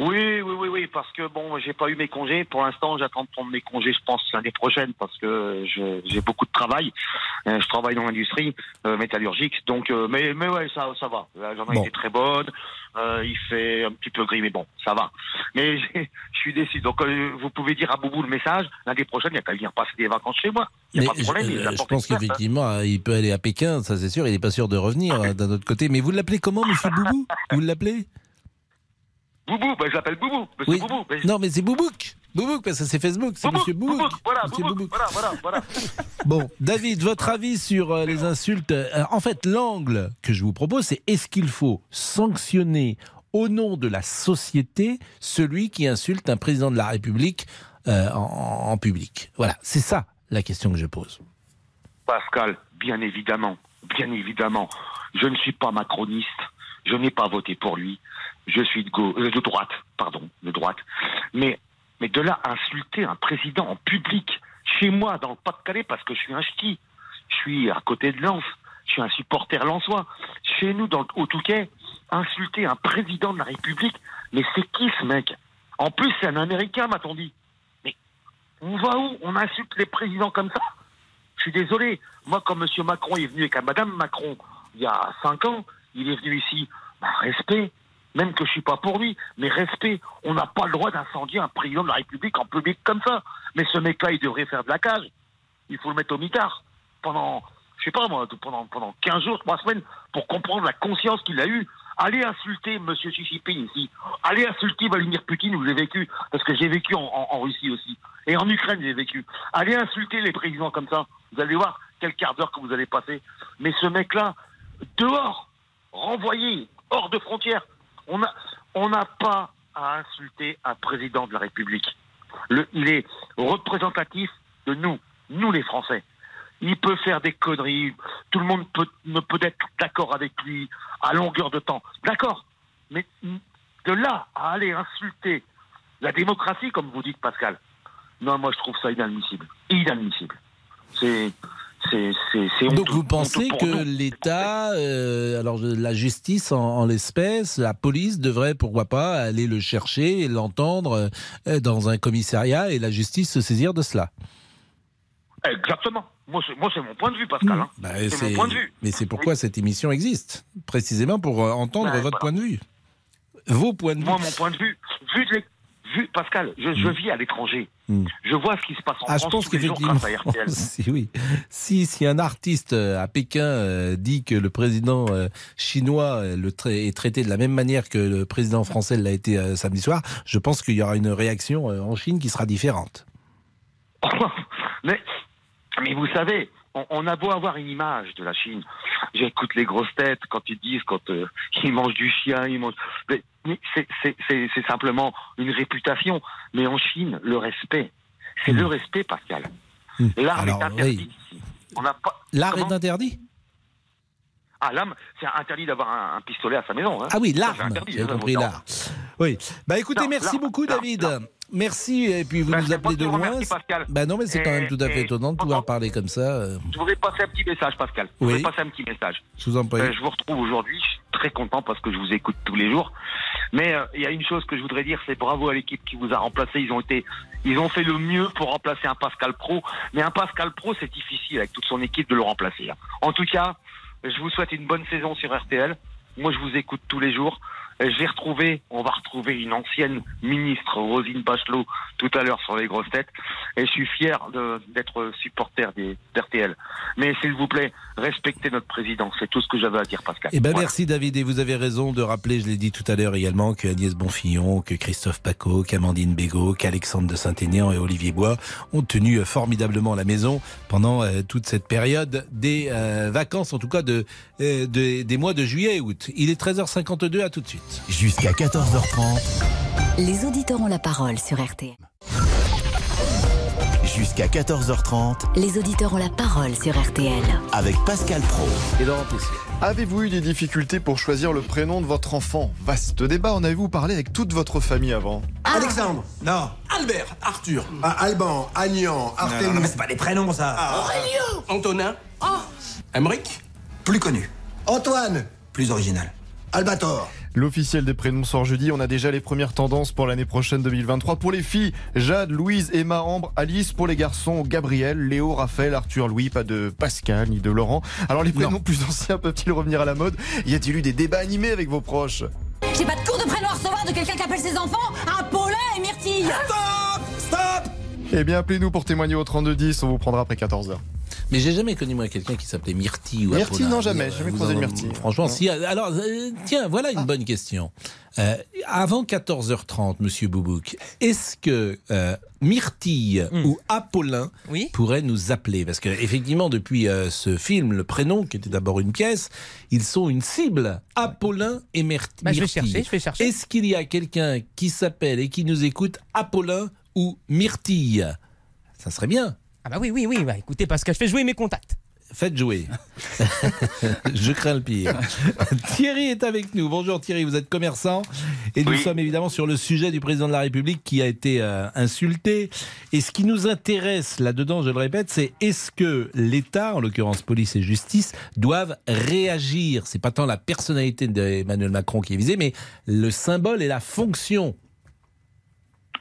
Oui, oui, oui, oui, parce que bon, j'ai pas eu mes congés. Pour l'instant, j'attends de prendre mes congés, je pense, l'année prochaine, parce que j'ai beaucoup de travail. Euh, je travaille dans l'industrie euh, métallurgique, donc, euh, mais, mais ouais, ça, ça va. La journée Bon. était très bonne. Euh, il fait un petit peu gris, mais bon, ça va. Mais je suis déçu. Donc, vous pouvez dire à Boubou le message. L'année prochaine, il y a qu'à venir passer des vacances chez moi. Il n'y Mais a pas de problème. je, pense hein. qu'effectivement, il peut aller à Pékin, ça c'est sûr. Il n'est pas sûr de revenir d'un autre côté. Mais vous l'appelez comment, Monsieur Boubou? Vous l'appelez? Boubou, ben, je l'appelle Boubou. Monsieur Oui. Boubou. Non, mais c'est Boubouk. Boubouk, parce que c'est Facebook. C'est Monsieur Boubouk. Boubouk, voilà, Monsieur Boubouk, Boubouk. voilà, voilà, voilà. Bon, David, votre avis sur euh, les insultes Euh, En fait, l'angle que je vous propose, c'est est-ce qu'il faut sanctionner au nom de la société celui qui insulte un président de la République euh, en, en public? Voilà, c'est ça la question que je pose. Pascal, bien évidemment, bien évidemment, je ne suis pas macroniste, je n'ai pas voté pour lui, je suis de, gau- euh, de droite, pardon, de droite, mais, de là insulter un président en public, chez moi, dans le Pas-de-Calais, parce que je suis un ch'ti, je suis à côté de Lens, je suis un supporter lensois, chez nous, dans le Haut-Touquet, insulter un président de la République, mais c'est qui ce mec? En plus, c'est un Américain, m'a-t-on dit. Mais on va où? On insulte les présidents comme ça? Je suis désolé. Moi, quand M. Macron est venu avec à Mme Macron il y a cinq ans, il est venu ici. Bah, respect. Même que je suis pas pour lui, mais respect. On n'a pas le droit d'incendier un président de la République en public comme ça. Mais ce mec-là, il devrait faire de la cage. Il faut le mettre au mitard pendant, je sais pas moi, pendant pendant 15 jours, 3 semaines, pour comprendre la conscience qu'il a eue. Allez insulter M. Jinping ici. Allez insulter Vladimir Poutine où j'ai vécu, parce que j'ai vécu en, en- en Russie aussi. Et en Ukraine, j'ai vécu. Allez insulter les présidents comme ça. Vous allez voir quel quart d'heure que vous allez passer. Mais ce mec-là, dehors, renvoyé, hors de frontières. On n'a on pas à insulter un président de la République. Il est représentatif de nous, nous les Français. Il peut faire des conneries, tout le monde peut, ne peut être d'accord avec lui à longueur de temps. D'accord, mais de là à aller insulter la démocratie, comme vous dites Pascal, non, moi je trouve ça inadmissible. Inadmissible. C'est. Donc vous pensez que l'État, euh, alors la justice en, en l'espèce, la police devrait pourquoi pas aller le chercher et l'entendre euh, dans un commissariat et la justice se saisir de cela? Exactement. Moi, c'est, mon point de vue, Pascal. hein. Bah, c'est, mon point de vue. Mais c'est pourquoi cette émission existe, précisément pour euh, entendre Ouais, votre voilà. point de vue. Vos points de vue. Moi, mon point de vue, vu, de vu Pascal, je, je vis à l'étranger. Mm. Je vois ce qui se passe en Ah, je France pense tous les jours qu'effectivement, grâce à RTL. si, oui. si, si un artiste euh, à Pékin euh, dit que le président euh, chinois le est traité de la même manière que le président français l'a été euh, samedi soir, je pense qu'il y aura une réaction en Chine qui sera différente. mais, mais vous savez, on, on a beau avoir une image de la Chine. J'écoute les grosses têtes quand ils disent quand euh, ils mangent du chien, ils mangent. Mais, mais c'est, simplement une réputation. Mais en Chine, le respect, c'est le respect, Pascal. L'art Alors, est interdit oui. ici. On n'a pas. L'art est interdit? Ah, l'âme, c'est interdit d'avoir un, un pistolet à sa maison. hein. Ah oui, l'arme, j'ai hein, compris l'art. Oui. Bah écoutez, Non, merci beaucoup David. Merci, et puis vous nous appelez de loin. remercie, Pascal. Bah non, mais c'est quand même tout à fait étonnant de pouvoir parler comme ça. euh, Je voudrais passer un petit message, Pascal. Je Oui. voudrais passer un petit message. Je vous en prie. Euh, je vous retrouve aujourd'hui. Je suis très content parce que je vous écoute tous les jours. Mais euh, il y a une chose que je voudrais dire, c'est bravo à l'équipe qui vous a remplacé. Ils ont été, ils ont fait le mieux pour remplacer un Pascal Pro. Mais un Pascal Pro, c'est difficile avec toute son équipe de le remplacer. hein. En tout cas, je vous souhaite une bonne saison sur RTL. Moi, je vous écoute tous les jours. Je vais retrouver, on va retrouver une ancienne ministre, Rosine Bachelot, tout à l'heure sur les grosses têtes. Et je suis fier de- d'être supporter des- d'RTL. Mais s'il vous plaît, respectez notre président. C'est tout ce que j'avais à dire, Pascal. Eh ben Voilà. merci David et vous avez raison de rappeler, je l'ai dit tout à l'heure également, que Agnès Bonfillon, que Christophe Paco, qu'Amandine Bégaud, qu'Alexandre de Saint-Aignan et Olivier Bois ont tenu euh, formidablement la maison pendant euh, toute cette période des euh, vacances, en tout cas de, euh, de- des mois de juillet et août. Il est 13h52, à tout de suite. Jusqu'à 14h30, Les auditeurs ont la parole sur RTL. jusqu'à 14h30 Les auditeurs ont la parole sur RTL. avec Pascal Pro. Et Laurent Tessier. Avez-vous eu des difficultés pour choisir le prénom de votre enfant? Vaste débat, en avez-vous parlé avec toute votre famille avant? Alexandre Non. Albert, Arthur. Ah, Alban, Agnan, Artemis. non, non, mais c'est pas des prénoms, ça. Aurélien Antonin. Ah. Emmerich. Plus connu. Antoine Plus original. Albator. L'officiel des prénoms sort jeudi. On a déjà les premières tendances pour l'année prochaine 2023. Pour les filles, Jade, Louise, Emma, Ambre, Alice. Pour les garçons, Gabriel, Léo, Raphaël, Arthur, Louis. Pas de Pascal ni de Laurent. Alors les prénoms plus anciens peuvent-ils revenir à la mode? Y a-t-il eu des débats animés avec vos proches? J'ai pas de cours de prénom à recevoir de quelqu'un qui appelle ses enfants Apollin et Myrtille Stop Stop Eh bien, appelez-nous pour témoigner au 3210. On vous prendra après 14h. Mais j'ai jamais connu moi quelqu'un qui s'appelait Myrtille ou Myrtille, non, jamais. Jamais croisé de Myrtille. Franchement, Non. si. Alors, euh, tiens, voilà une bonne question. Euh, avant 14h30, Monsieur Boubouk, est-ce que euh, Myrtille Hmm. ou Apollin pourraient nous appeler? Parce que effectivement, depuis euh, ce film, le prénom, qui était d'abord une pièce, ils sont une cible. Apollin et Myrtille. Bah, je vais chercher, je vais chercher. Est-ce qu'il y a quelqu'un qui s'appelle et qui nous écoute Apollin ou Myrtille Ça serait bien. Ah bah oui, oui, oui. Bah écoutez, Pascal, je fais jouer mes contacts. Faites jouer. Je crains le pire. Thierry est avec nous. Bonjour Thierry, vous êtes commerçant et nous sommes évidemment sur le sujet du président de la République qui a été euh, insulté. Et ce qui nous intéresse là-dedans, je le répète, c'est est-ce que l'État, en l'occurrence police et justice, doivent réagir? C'est pas tant la personnalité d'Emmanuel Macron qui est visée, mais le symbole et la fonction.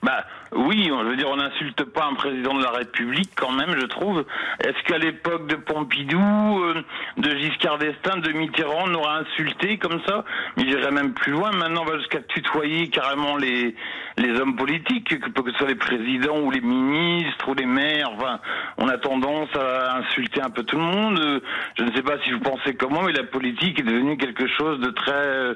Bah oui, je veux dire, on n'insulte pas un président de la République quand même, je trouve. Est-ce qu'à l'époque de Pompidou, euh, de Giscard d'Estaing, de Mitterrand, on aurait insulté comme ça? Mais j'irais même plus loin. Maintenant, on va jusqu'à tutoyer carrément les les hommes politiques, que, ce soit les présidents ou les ministres ou les maires. Enfin, on a tendance à insulter un peu tout le monde. Je ne sais pas si vous pensez comment, mais la politique est devenue quelque chose de très, euh,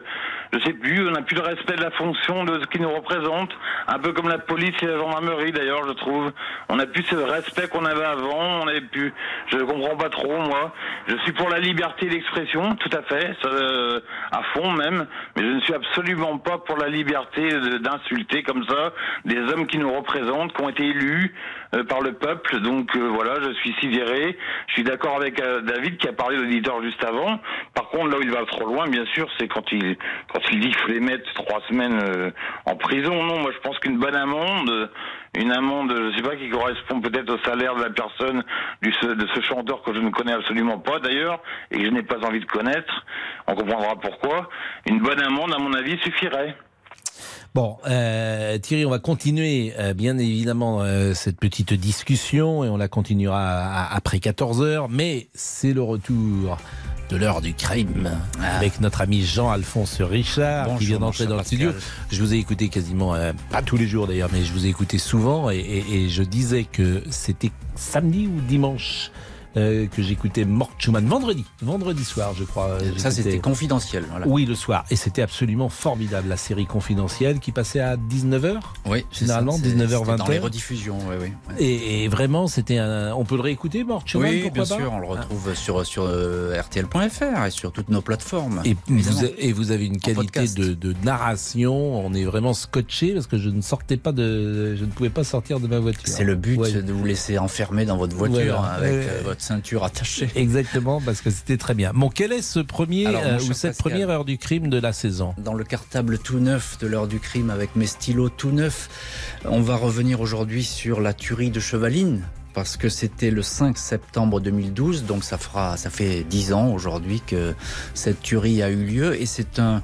je sais plus, on n'a plus le respect de la fonction de ce qui nous représente, un peu comme la police la gendarmerie d'ailleurs, je trouve. On n'a plus ce respect qu'on avait avant, on avait plus, je comprends pas trop moi. Je suis pour la liberté d'expression, tout à fait, euh, à fond même, mais je ne suis absolument pas pour la liberté d'insulter comme ça des hommes qui nous représentent, qui ont été élus par le peuple. Donc euh, voilà, je suis sidéré. Je suis d'accord avec euh, David qui a parlé d'auditeur juste avant. Par contre, là où il va trop loin, bien sûr, c'est quand il quand il dit qu'il faut les mettre trois semaines euh, en prison. Non, moi je pense qu'une bonne amende, euh, une amende, je sais pas, qui correspond peut-être au salaire de la personne du, de ce chanteur que je ne connais absolument pas d'ailleurs et que je n'ai pas envie de connaître. On comprendra pourquoi. Une bonne amende, à mon avis, suffirait. Bon, euh, Thierry, on va continuer euh, bien évidemment euh, cette petite discussion et on la continuera à- après 14 heures, mais c'est le retour de l'heure du crime avec notre ami Jean-Alphonse Richard qui vient d'entrer dans le studio. Je vous ai écouté quasiment, euh, pas tous les jours d'ailleurs, mais je vous ai écouté souvent et, et- et je disais que c'était samedi ou dimanche euh, que j'écoutais Mort Schumann, vendredi, vendredi soir je crois. euh, Ça, c'était confidentiel. voilà. oui, le soir. Et c'était absolument formidable, la série confidentielle qui passait à 19h Oui, Généralement, ça, c'est- 19h, c'était Dans les 20h. rediffusions, oui, oui. Et, et vraiment, c'était un. On peut le réécouter, Mort Schumann, Oui, bien pas sûr, on le retrouve sur, sur euh, RTL.fr et sur toutes nos plateformes. Et vous, et vous avez une qualité de, de narration, on est vraiment scotché parce que je ne sortais pas de, je ne pouvais pas sortir de ma voiture. C'est le but Ouais. de vous laisser enfermer dans votre voiture Voilà. avec Ouais. euh, votre ceinture attachée. Exactement, parce que c'était très bien. Bon, quel est ce premier Alors, euh, ou cette Pascal. première heure du crime de la saison Dans le cartable tout neuf de l'heure du crime avec mes stylos tout neufs, on va revenir aujourd'hui sur la tuerie de Chevaline. Parce que c'était le 5 septembre 2012, donc ça fera, ça fait 10 ans aujourd'hui que cette tuerie a eu lieu, et c'est un-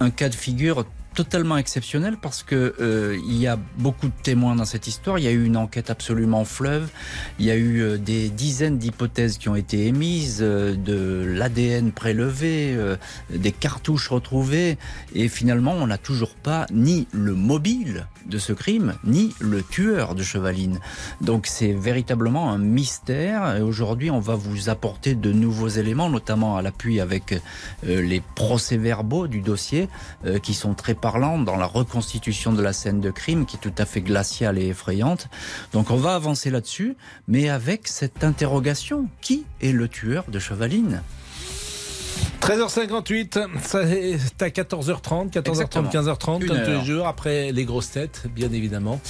un cas de figure totalement exceptionnel parce que euh, il y a beaucoup de témoins dans cette histoire. Il y a eu une enquête absolument fleuve. Il y a eu euh, des dizaines d'hypothèses qui ont été émises, euh, de l'ADN prélevé, euh, des cartouches retrouvées, et finalement, on n'a toujours pas ni le mobile de ce crime, ni le tueur de Chevaline. Donc c'est véritablement un mystère. Et aujourd'hui, on va vous apporter de nouveaux éléments, notamment à l'appui avec euh, les procès-verbaux du dossier, qui sont très parlants dans la reconstitution de la scène de crime, qui est tout à fait glaciale et effrayante. Donc on va avancer là-dessus, mais avec cette interrogation qui est le tueur de Chevaline? 13h58, ça est à 14h30, 14h30, Exactement. 15h30, Une comme tous heure. les jours, après les grosses têtes, bien évidemment.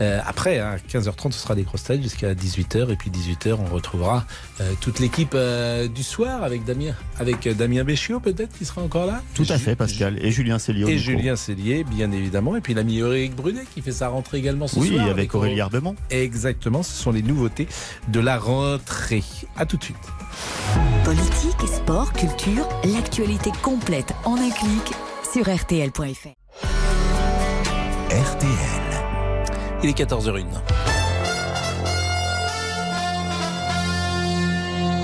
Euh, après, à 15h30, ce sera les grosses têtes jusqu'à 18h. Et puis 18h, on retrouvera euh, toute l'équipe euh, du soir avec Damien, avec euh, Damien Béchiot peut-être qui sera encore là. Tout à fait, Pascal. Et Julien Céliot. Et. Julien Cellier, bien évidemment. Et puis l'ami Eric Brunet qui fait sa rentrée également ce Oui, soir. avec Aurélie Arbemont. Exactement, ce sont les nouveautés de la rentrée. À tout de suite. Politique, sport, culture, l'actualité complète en un clic sur rtl.fr. RTL. Il est 14h01.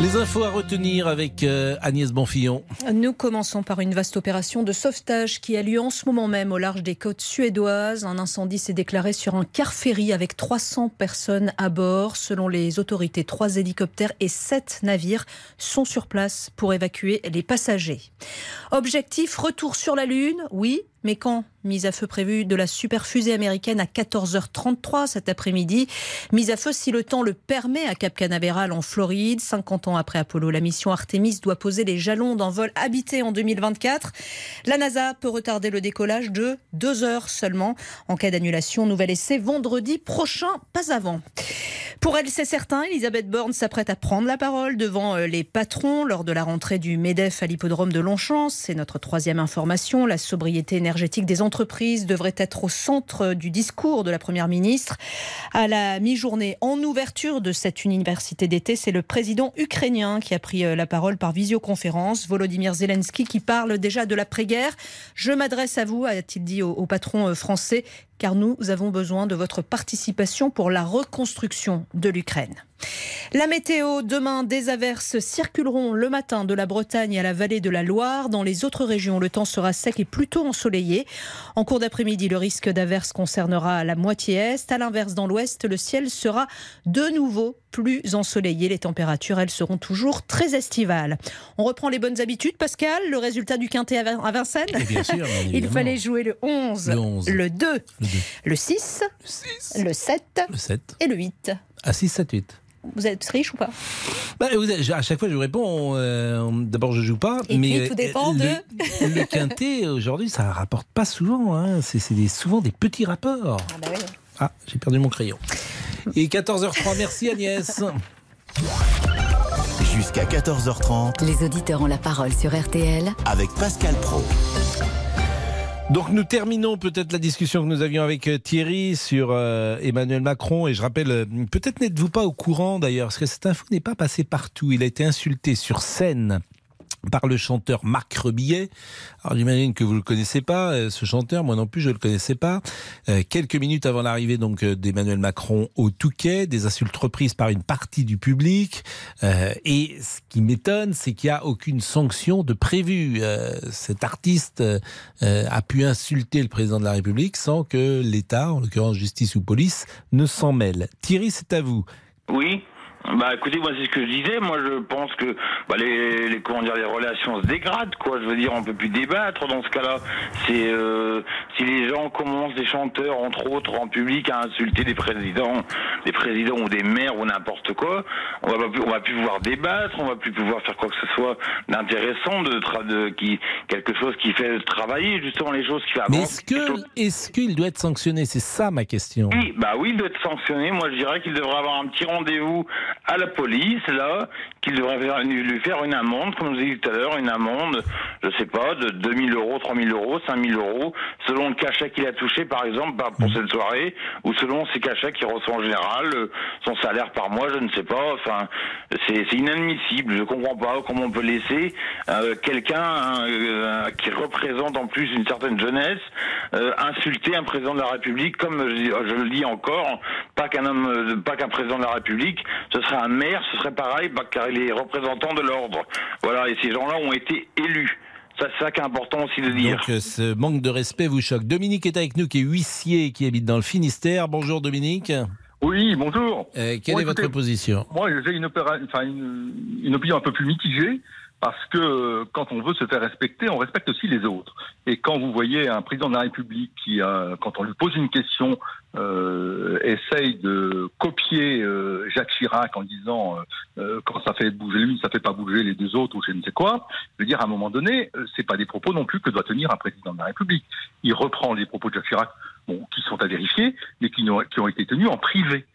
Les infos à retenir avec euh, Agnès Bonfillon. Nous commençons par une vaste opération de sauvetage qui a lieu en ce moment même au large des côtes suédoises. Un incendie s'est déclaré sur un car ferry avec 300 personnes à bord. Selon les autorités, trois hélicoptères et sept navires sont sur place pour évacuer les passagers. Objectif retour sur la Lune, oui, mais quand Mise à feu prévue de la super fusée américaine à 14h33 cet après-midi. Mise à feu si le temps le permet à Cap Canaveral en Floride. 50 ans après Apollo, la mission Artemis doit poser les jalons d'un vol habité en 2024. La NASA peut retarder le décollage de deux heures seulement. En cas d'annulation, nouvel essai vendredi prochain, pas avant. Pour elle, c'est certain, Elisabeth Borne s'apprête à prendre la parole devant euh, les patrons lors de la rentrée du MEDEF à l'hippodrome de Longchamp. C'est notre troisième information. La sobriété énergétique des entreprises devrait être au centre du discours de la Première ministre. À la mi-journée, en ouverture de cette université d'été, c'est le président ukrainien qui a pris euh, la parole par visioconférence. Volodymyr Zelensky qui parle déjà de l'après-guerre. Je m'adresse à vous, a-t-il dit au, au patron euh, français, car nous avons besoin de votre participation pour la reconstruction de l'Ukraine. La météo, demain, des averses circuleront le matin de la Bretagne à la vallée de la Loire. Dans les autres régions, le temps sera sec et plutôt ensoleillé. En cours d'après-midi, le risque d'averses concernera la moitié est. À l'inverse, dans l'ouest, le ciel sera de nouveau plus ensoleillé. Les températures, elles seront toujours très estivales. On reprend les bonnes habitudes, Pascal. Le résultat du quintet à Vin- à Vincennes Et bien sûr, bien Il fallait jouer le 11, Le 11. le 2, le 6, le 7 Le 7. et le 8. À 6, 7, 8. Vous êtes riche ou pas? Bah, vous avez- à chaque fois, je vous réponds. euh, D'abord, je joue pas. Et mais puis, tout dépend le, de- le quintet aujourd'hui, ça rapporte pas souvent. Hein. C'est souvent des petits rapports. Ah, j'ai perdu mon crayon. Et 14h03, merci Agnès. Jusqu'à 14h30 Les auditeurs ont la parole sur RTL avec Pascal Pro. Donc nous terminons peut-être la discussion que nous avions avec euh, Thierry sur euh, Emmanuel Macron et je rappelle, euh, peut-être n'êtes-vous pas au courant d'ailleurs, parce que cette info n'est pas passée partout. Il a été insulté sur scène par le chanteur Marc Rebillet. Alors j'imagine que vous le connaissez pas, euh, ce chanteur, moi non plus je le connaissais pas. Euh, quelques minutes avant l'arrivée donc euh, d'Emmanuel Macron au Touquet, des insultes reprises par une partie du public. Euh, et ce qui m'étonne, c'est qu'il n'y a aucune sanction de prévue. Euh, cet artiste euh, a pu insulter le président de la République sans que l'État, en l'occurrence justice ou police, ne s'en mêle. Thierry, c'est à vous. Oui. Bah écoutez, moi c'est ce que je disais. Moi je pense que bah, les, les comment dire les relations se dégradent quoi. Je veux dire, on peut plus débattre dans ce cas-là. C'est euh, si les gens commencent des chanteurs entre autres en public à insulter des présidents, des présidents ou des maires ou n'importe quoi, on va pas plus, on va plus pouvoir débattre, on va plus pouvoir faire quoi que ce soit d'intéressant, de, tra- de qui quelque chose qui fait travailler justement les choses qui fait Mais est-ce que est-ce qu'il doit être sanctionné? C'est ça ma question. Oui, bah oui, il doit être sanctionné. Moi, je dirais qu'il devrait avoir un petit rendez-vous à la police, là, qu'il devrait lui faire une amende, comme je vous ai dit tout à l'heure, une amende, je sais pas, de 2000 euros, 3000 euros, 5000 euros, selon le cachet qu'il a touché, par exemple, pour cette soirée, ou selon ses cachets qu'il reçoit en général, euh, son salaire par mois, je ne sais pas. Enfin, c'est inadmissible. Je comprends pas comment on peut laisser euh, quelqu'un euh, qui représente en plus une certaine jeunesse euh, insulter un président de la République, comme je, je le dis encore, pas qu'un homme, pas qu'un président de la République, ce serait un maire, ce serait pareil, bah, car il est représentant de l'ordre. Voilà, et ces gens-là ont été élus. Ça, c'est ça qui est important aussi de dire. Donc euh, ce manque de respect vous choque. Dominique est avec nous, qui est huissier, qui habite dans le Finistère. Bonjour Dominique. Oui, bonjour. Euh, quelle Bon, est votre position? Moi, j'ai une, opéra- enfin, une, une opinion un peu plus mitigée. Parce que euh, quand on veut se faire respecter, on respecte aussi les autres. Et quand vous voyez un président de la République qui, quand on lui pose une question, euh, essaye de copier euh, Jacques Chirac en disant euh, euh, quand ça fait bouger lui, ça fait pas bouger les deux autres ou je ne sais quoi. Je veux dire, à un moment donné, c'est pas des propos non plus que doit tenir un président de la République. Il reprend les propos de Jacques Chirac, bon, qui sont à vérifier, mais qui, qui ont été tenus en privé.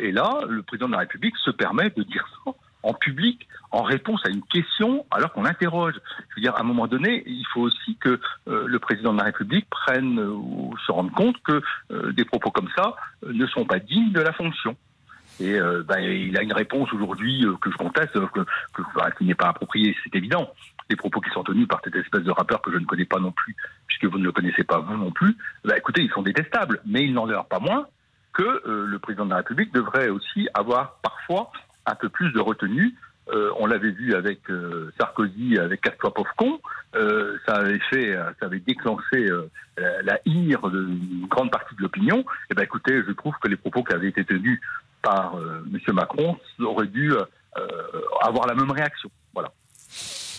Et là, le président de la République se permet de dire ça en public, en réponse à une question, alors qu'on l'interroge. Je veux dire, à un moment donné, il faut aussi que euh, le président de la République prenne euh, ou se rende compte que euh, des propos comme ça ne sont pas dignes de la fonction. Et ben, il a une réponse aujourd'hui que je conteste, que, que- enfin, qui n'est pas appropriée, c'est évident. Les propos qui sont tenus par cette espèce de rappeur que je ne connais pas non plus, puisque vous ne le connaissez pas vous non plus, ben, écoutez, ils sont détestables, mais il n'en demeure pas moins que le président de la République devrait aussi avoir parfois un peu plus de retenue. Euh, on l'avait vu avec euh, Sarkozy, avec Casse-toi pauvre. Euh, ça avait fait, euh, ça avait déclenché la, ire d'une grande partie de l'opinion. Et ben écoutez, je trouve que les propos qui avaient été tenus par M. Macron auraient dû avoir la même réaction.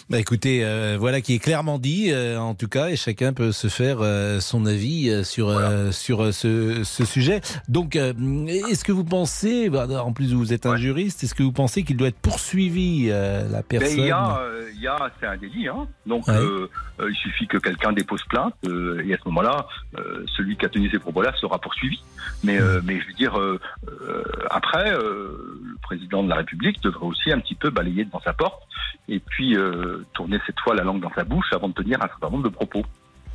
Bah écoutez, euh, voilà qui est clairement dit, euh, en tout cas, et chacun peut se faire euh, son avis euh, sur euh, sur euh, ce, ce sujet. Donc, euh, est-ce que vous pensez, bah, en plus vous êtes un juriste, est-ce que vous pensez qu'il doit être poursuivi euh, la personne il y a, y a c'est un délit, hein. donc Ouais. euh, il suffit que quelqu'un dépose plainte euh, et à ce moment-là, euh, celui qui a tenu ces propos-là sera poursuivi. Mais, euh, mais je veux dire, après, euh, le président de la République devrait aussi un petit peu balayer devant sa porte et puis euh, tourner cette fois la langue dans sa bouche avant de tenir un certain nombre de propos.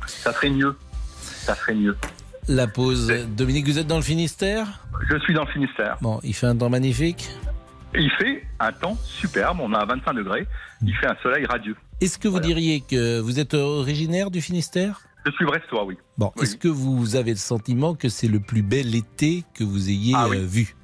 Ça serait mieux. Ça serait mieux. La pause. Dominique, vous êtes dans le Finistère? Je suis dans le Finistère. Bon, il fait un temps magnifique. Il fait un temps superbe, on a 25 degrés, il fait un soleil radieux. Est-ce que vous diriez que vous êtes originaire du Finistère? Je suis brestois, oui. Bon, est-ce que vous avez le sentiment que c'est le plus bel été que vous ayez Ah oui. euh, vu?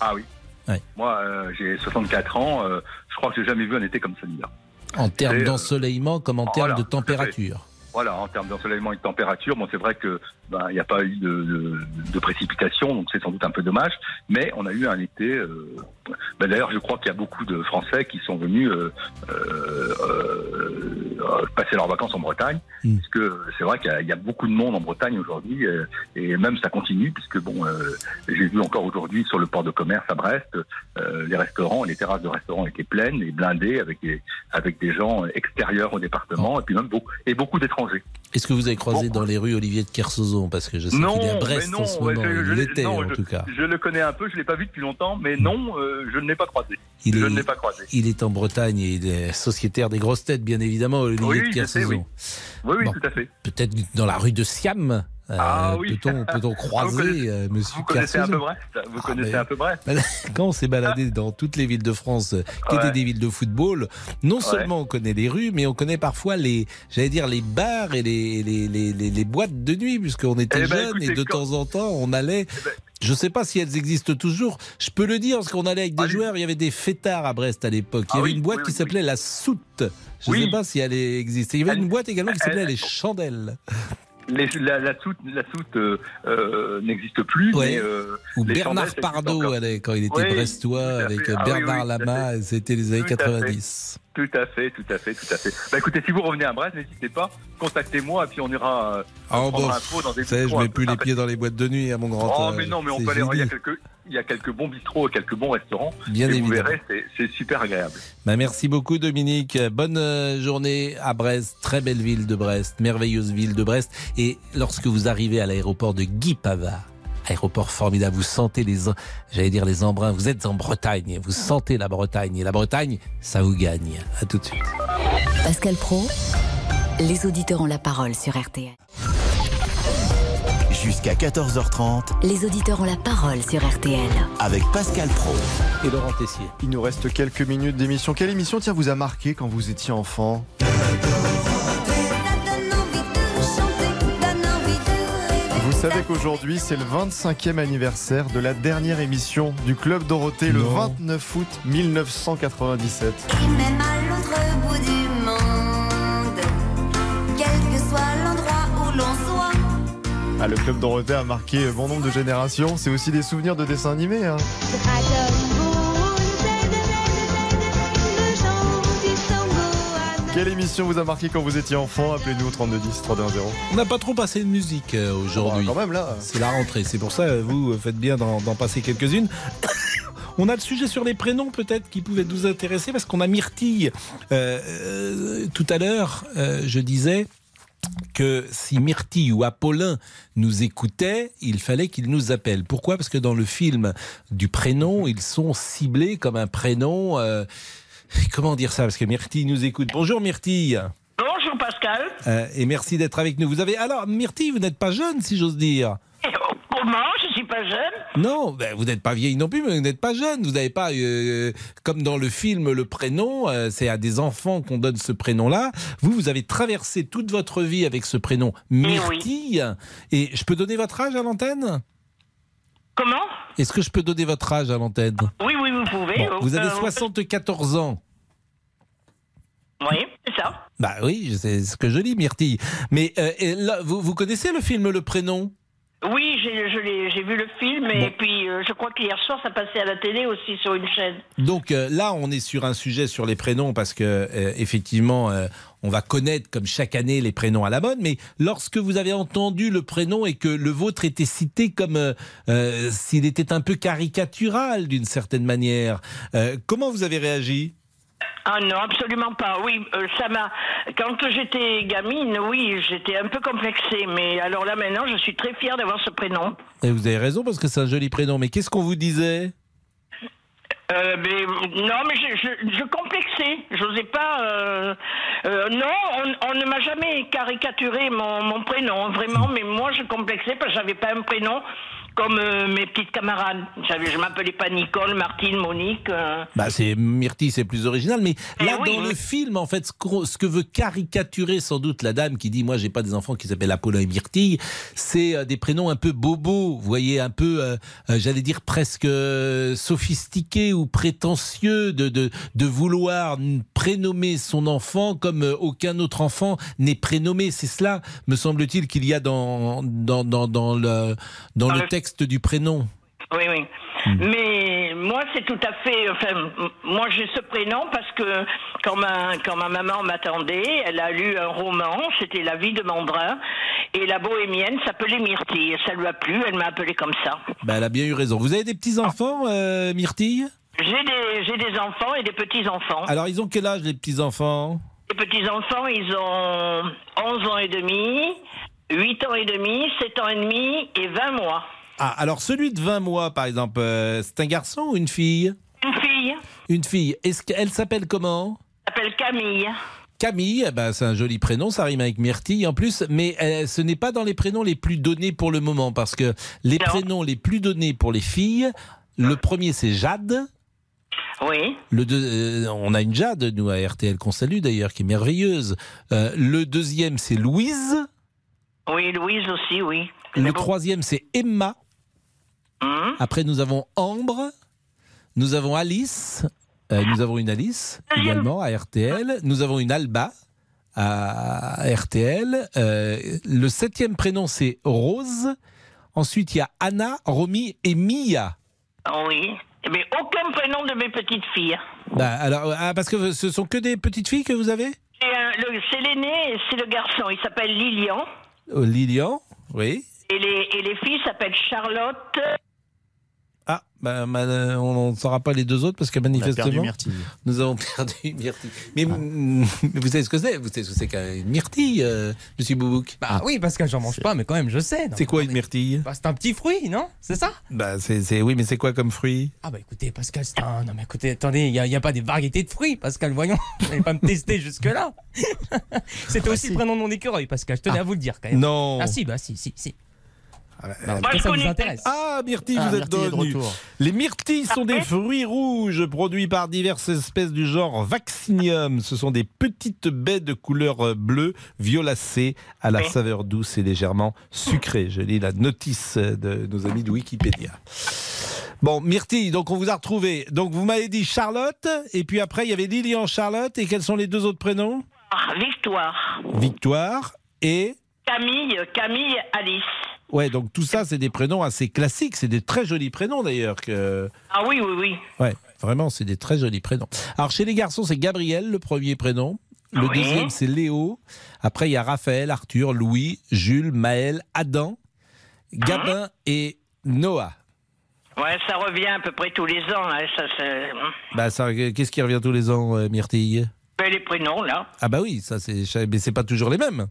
Ah oui. Ouais. Moi, euh, j'ai 64 ans, euh, je crois que j'ai jamais vu un été comme celui-là. En termes euh, d'ensoleillement comme en termes voilà, de température. Voilà, en termes d'ensoleillement et de température, bon, c'est vrai que ben, il n'y a pas eu de, de, de précipitations, donc c'est sans doute un peu dommage, mais on a eu un été. euh, ben, D'ailleurs, je crois qu'il y a beaucoup de Français qui sont venus euh, euh, euh, passer leurs vacances en Bretagne, parce que c'est vrai qu'il y a- il y, a beaucoup de monde en Bretagne aujourd'hui, et même ça continue, puisque bon, euh, j'ai vu encore aujourd'hui sur le port de commerce à Brest, euh, les restaurants, les terrasses de restaurants étaient pleines et blindées avec des avec des gens extérieurs au département, et puis même beaucoup et beaucoup d'étrangers. Est-ce que vous avez croisé dans les rues Olivier de Kersauzon Parce que je sais qu'il est à Brest non, en ce moment. je- je en je- tout cas. Je le connais un peu, je l'ai pas vu depuis longtemps, mais non, euh, je ne l'ai pas croisé. Il je est- ne l'ai pas croisé. Il est en Bretagne et il est sociétaire des grosses têtes, bien évidemment, Olivier Oui, de sais, Kersauzon. oui. Oui, oui, Bon. tout à fait. Peut-être dans la rue de Siam. Euh, Ah oui. Peut-on croiser Vous euh, Monsieur Vous connaissez un peu Brest? Vous Ah, connaissez mais- un peu Brest? Quand on s'est baladé dans toutes les villes de France qui Ouais. étaient des villes de football, non seulement on connaît les rues, mais on connaît parfois les, j'allais dire les bars et les, les, les, les- les boîtes de nuit, puisqu'on était Eh ben, jeunes et de quand- temps en temps on allait. Je sais pas si elles existent toujours. Je peux le dire parce qu'on allait avec des joueurs. Il y avait des fêtards à Brest à l'époque. Il y Ah avait oui, une boîte oui, qui oui, s'appelait la Soute. Je ne sais pas si elle existe. Il y avait une boîte également qui s'appelait les Chandelles. Les- la, la soute, la soute euh, euh, n'existe plus, Ouais. mais euh, Ou Bernard Pardo, quand il était brestois, avec. Ah Bernard oui, Lama, c'était les années Tout à fait. 90. Tout à fait, tout à fait, tout à fait. Bah écoutez, si vous revenez à Brest, n'hésitez pas, contactez-moi et puis on ira Ah prendre bon, un pot dans des je mets plus les pieds dans les boîtes de nuit à mon grand Oh mais non, mais on peut aller. Il y a quelques, il y a quelques bons bistrots et quelques bons restaurants. Bien et évidemment. Vous verrez, c'est- super agréable. Bah, merci beaucoup Dominique. Bonne euh, journée à Brest, très belle ville de Brest, merveilleuse ville de Brest. Et lorsque vous arrivez à l'aéroport de Guy Pavard, aéroport formidable, vous sentez les, en- j'allais dire les embruns. Vous êtes en Bretagne, vous sentez la Bretagne et la Bretagne, ça vous gagne. À tout de suite. Pascal Pro, les auditeurs ont la parole sur RTL. Jusqu'à 14h30 Les auditeurs ont la parole sur RTL. avec Pascal Pro. Et Laurent Tessier. Il nous reste quelques minutes d'émission. Quelle émission tiens vous a marqué quand vous étiez enfant? Vous savez qu'aujourd'hui c'est le 25e anniversaire de la dernière émission du Club Dorothée le 29 août 1997. Même à l'autre bout du Ah, le Club Dorothée a marqué bon nombre de générations. C'est aussi des souvenirs de dessins animés. hein. Quelle émission vous a marqué quand vous étiez enfant? Appelez-nous au 3210 310. On n'a pas trop passé de musique euh, aujourd'hui. quand même là. C'est la rentrée, c'est pour ça euh, vous euh, faites bien d'en d'en passer quelques-unes. On a le sujet sur les prénoms peut-être qui pouvait nous intéresser parce qu'on a Myrtille. Euh, euh, tout à l'heure, euh, je disais que si Myrtille ou Apollin nous écoutaient, il fallait qu'ils nous appellent. Pourquoi? Parce que dans le film du prénom, ils sont ciblés comme un prénom. euh, comment dire ça? Parce que Myrtille nous écoute. Bonjour Myrtille. Bonjour Pascal. Euh, et merci d'être avec nous. Vous avez alors Myrtille, vous n'êtes pas jeune si j'ose dire? Comment suis pas jeune. Non, ben, vous n'êtes pas vieille non plus, mais vous n'êtes pas jeune. Vous n'avez pas, euh, comme dans le film, le prénom. euh, c'est à des enfants qu'on donne ce prénom-là. Vous, vous avez traversé toute votre vie avec ce prénom Myrtille. Et je peux donner votre âge à l'antenne? Comment? Est-ce que je peux donner votre âge à l'antenne? Oui, oui, vous pouvez. Bon, Vous avez Euh, 74 ans. Oui, c'est ça. Bah oui, c'est ce que je dis, Myrtille. Mais euh, là, vous, vous connaissez le film Le Prénom? Oui, je l'ai- j'ai vu le film et puis euh, je crois qu'hier soir ça passait à la télé aussi sur une chaîne. Donc euh, là, on est sur un sujet sur les prénoms parce que euh, effectivement, on va connaître comme chaque année les prénoms à la mode. Mais lorsque vous avez entendu le prénom et que le vôtre était cité comme s'il était un peu caricatural d'une certaine manière, comment vous avez réagi? Ah non, absolument pas. Oui, euh, ça m'a. Quand j'étais gamine, oui, j'étais un peu complexée. Mais alors là maintenant, je suis très fière d'avoir ce prénom. Et vous avez raison parce que c'est un joli prénom. Mais qu'est-ce qu'on vous disait? Euh, mais, non, mais je, je, je complexais. J'osais pas. euh, euh, non, on, on ne m'a jamais caricaturé mon, mon prénom, vraiment. Mais moi, je complexais parce que j'avais pas un prénom comme euh, mes petites camarades. J'avais, je m'appelais pas Nicole, Martine, Monique. euh. Bah, c'est Myrtille, c'est plus original. Mais là, Eh oui, dans oui. le film, en fait, ce, que veut caricaturer sans doute la dame qui dit Moi, j'ai pas des enfants qui s'appellent Apollon et Myrtille, c'est euh, des prénoms un peu bobos, vous voyez, un peu, j'allais dire presque sophistiqués ou prétentieux de, de, de vouloir prénommer son enfant comme aucun autre enfant n'est prénommé. C'est cela, me semble-t-il, qu'il y a dans, dans, dans, dans le, dans le texte du prénom. Oui, oui. Mais moi, c'est tout à fait. Enfin, moi, j'ai ce prénom parce que quand ma, quand ma maman m'attendait, elle a lu un roman, c'était La vie de Mandrin, et la bohémienne s'appelait Myrtille. Ça lui a plu, elle m'a appelée comme ça. Bah, elle a bien eu raison. Vous avez des petits-enfants, euh, Myrtille? J'ai des, j'ai des enfants et des petits-enfants. Alors, ils ont quel âge, les petits-enfants? Les petits-enfants, ils ont 11 ans et demi, 8 ans et demi, 7 ans et demi et 20 mois. Ah, alors celui de 20 mois, par exemple, euh, c'est un garçon ou une fille? Une fille Une fille. Est-ce qu'elle s'appelle comment? S'appelle Camille. Camille, eh ben, c'est un joli prénom, ça rime avec Myrtille en plus, mais euh, ce n'est pas dans les prénoms les plus donnés pour le moment, parce que les prénoms les plus donnés pour les filles, le premier c'est Jade. Oui. Le deux- euh, on a une Jade, nous, à RTL, qu'on salue d'ailleurs, qui est merveilleuse. Euh, le deuxième c'est Louise. Oui, Louise aussi, oui. Le troisième c'est Emma. Hum. Après, nous avons Ambre, nous avons Alice, euh, nous avons une Alice également à RTL, nous avons une Alba à RTL. Euh, le septième prénom, c'est Rose. Ensuite, il y a Anna, Romy et Mia. Oui. Mais aucun prénom de mes petites filles. Bah, alors, ah, parce que ce sont que des petites filles que vous avez? C'est l'aîné c'est le garçon. Il s'appelle Lilian. Euh, Lilian, oui. Et les, et les filles s'appellent Charlotte. Ah, bah, on ne saura pas les deux autres parce que manifestement, perdu Myrtille. nous avons perdu Myrtille. Mais mm, vous savez ce que c'est? Vous savez ce que c'est qu'une myrtille, euh, Monsieur Boubouk? Bah oui, parce que j'en mange pas, mais quand même, je sais. C'est quoi une myrtille? Bah, c'est un petit fruit, non? C'est ça? Bah, c'est, c'est- oui, mais c'est quoi comme fruit? Ah bah écoutez, Pascal, c'est un... Non mais écoutez, attendez, il n'y a, il y a pas des variétés de fruits, Pascal, voyons. Vous n'allez pas me tester jusque-là. C'était aussi le prénom de mon écureuil, Pascal, je tenais à vous le dire quand même. Non. Ah si, bah si, si, si. Bah, ça vous intéresse Ah, myrtille, Ah, vous êtes Myrtille est de revenu. retour. Les myrtilles sont des fruits rouges produits par diverses espèces du genre Vaccinium. Ce sont des petites baies de couleur euh, bleue, violacées, à la saveur douce et légèrement sucrée. Je lis la notice de nos amis de Wikipédia. Bon, Myrtille, donc on vous a retrouvé. Donc vous m'avez dit Charlotte, et puis après il y avait Lilian Charlotte, et quels sont les deux autres prénoms? Ah, Victoire. Victoire et... Camille, Camille, Alice. Ouais, donc tout ça, c'est des prénoms assez classiques. C'est des très jolis prénoms d'ailleurs. Que... Ah oui, oui, oui. Ouais, vraiment, c'est des très jolis prénoms. Alors chez les garçons, c'est Gabriel, le premier prénom. Le Oui. deuxième, c'est Léo. Après, il y a Raphaël, Arthur, Louis, Jules, Maël, Adam, Gabin et Noah. Ouais, ça revient à peu près tous les ans. hein, ça, c'est... Bah, ça, qu'est-ce qui revient tous les ans, euh, Myrtille? Ben, les prénoms, là. Ah bah oui, ça c'est, mais c'est pas toujours les mêmes.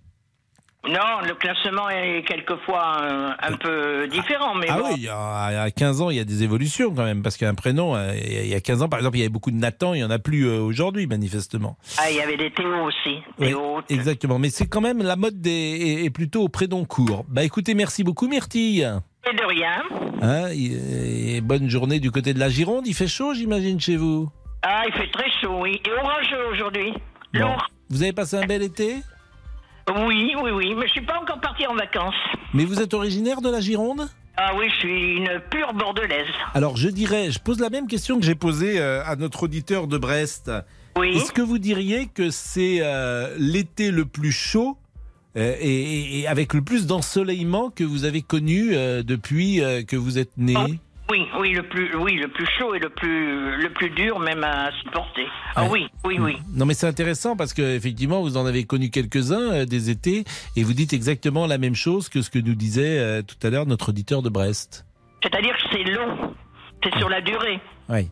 Non, le classement est quelquefois un peu différent, mais ah bon. oui, il y a, il y a 15 ans, il y a des évolutions quand même, parce qu'un prénom, euh, il y a 15 ans, par exemple, il y avait beaucoup de Nathan, il y en a plus euh, aujourd'hui, manifestement. Ah, il y avait des Théo aussi. Oui, exactement. Mais c'est quand même la mode des, est, est plutôt au prénom court. Bah écoutez, merci beaucoup Myrtille. Et de rien. Hein, et bonne journée du côté de la Gironde. Il fait chaud, j'imagine, chez vous. Ah, il fait très chaud, oui. Et orageux aujourd'hui. Bon. Vous avez passé un bel été? Oui, oui, oui. Mais je suis pas encore partie en vacances. Mais vous êtes originaire de la Gironde? Ah oui, je suis une pure bordelaise. Alors je dirais, je pose la même question que j'ai posée euh, à notre auditeur de Brest. Oui. Est-ce que vous diriez que c'est euh, l'été le plus chaud euh, et, avec le plus d'ensoleillement que vous avez connu euh, depuis que vous êtes né? Oui, oui, le plus, oui, le plus chaud et le plus, le plus dur même à supporter. Ah Ouais. oui, oui, oui. Non mais c'est intéressant parce que effectivement vous en avez connu quelques-uns euh, des étés et vous dites exactement la même chose que ce que nous disait euh, tout à l'heure notre auditeur de Brest. C'est-à-dire que c'est long. C'est sur la durée. Oui.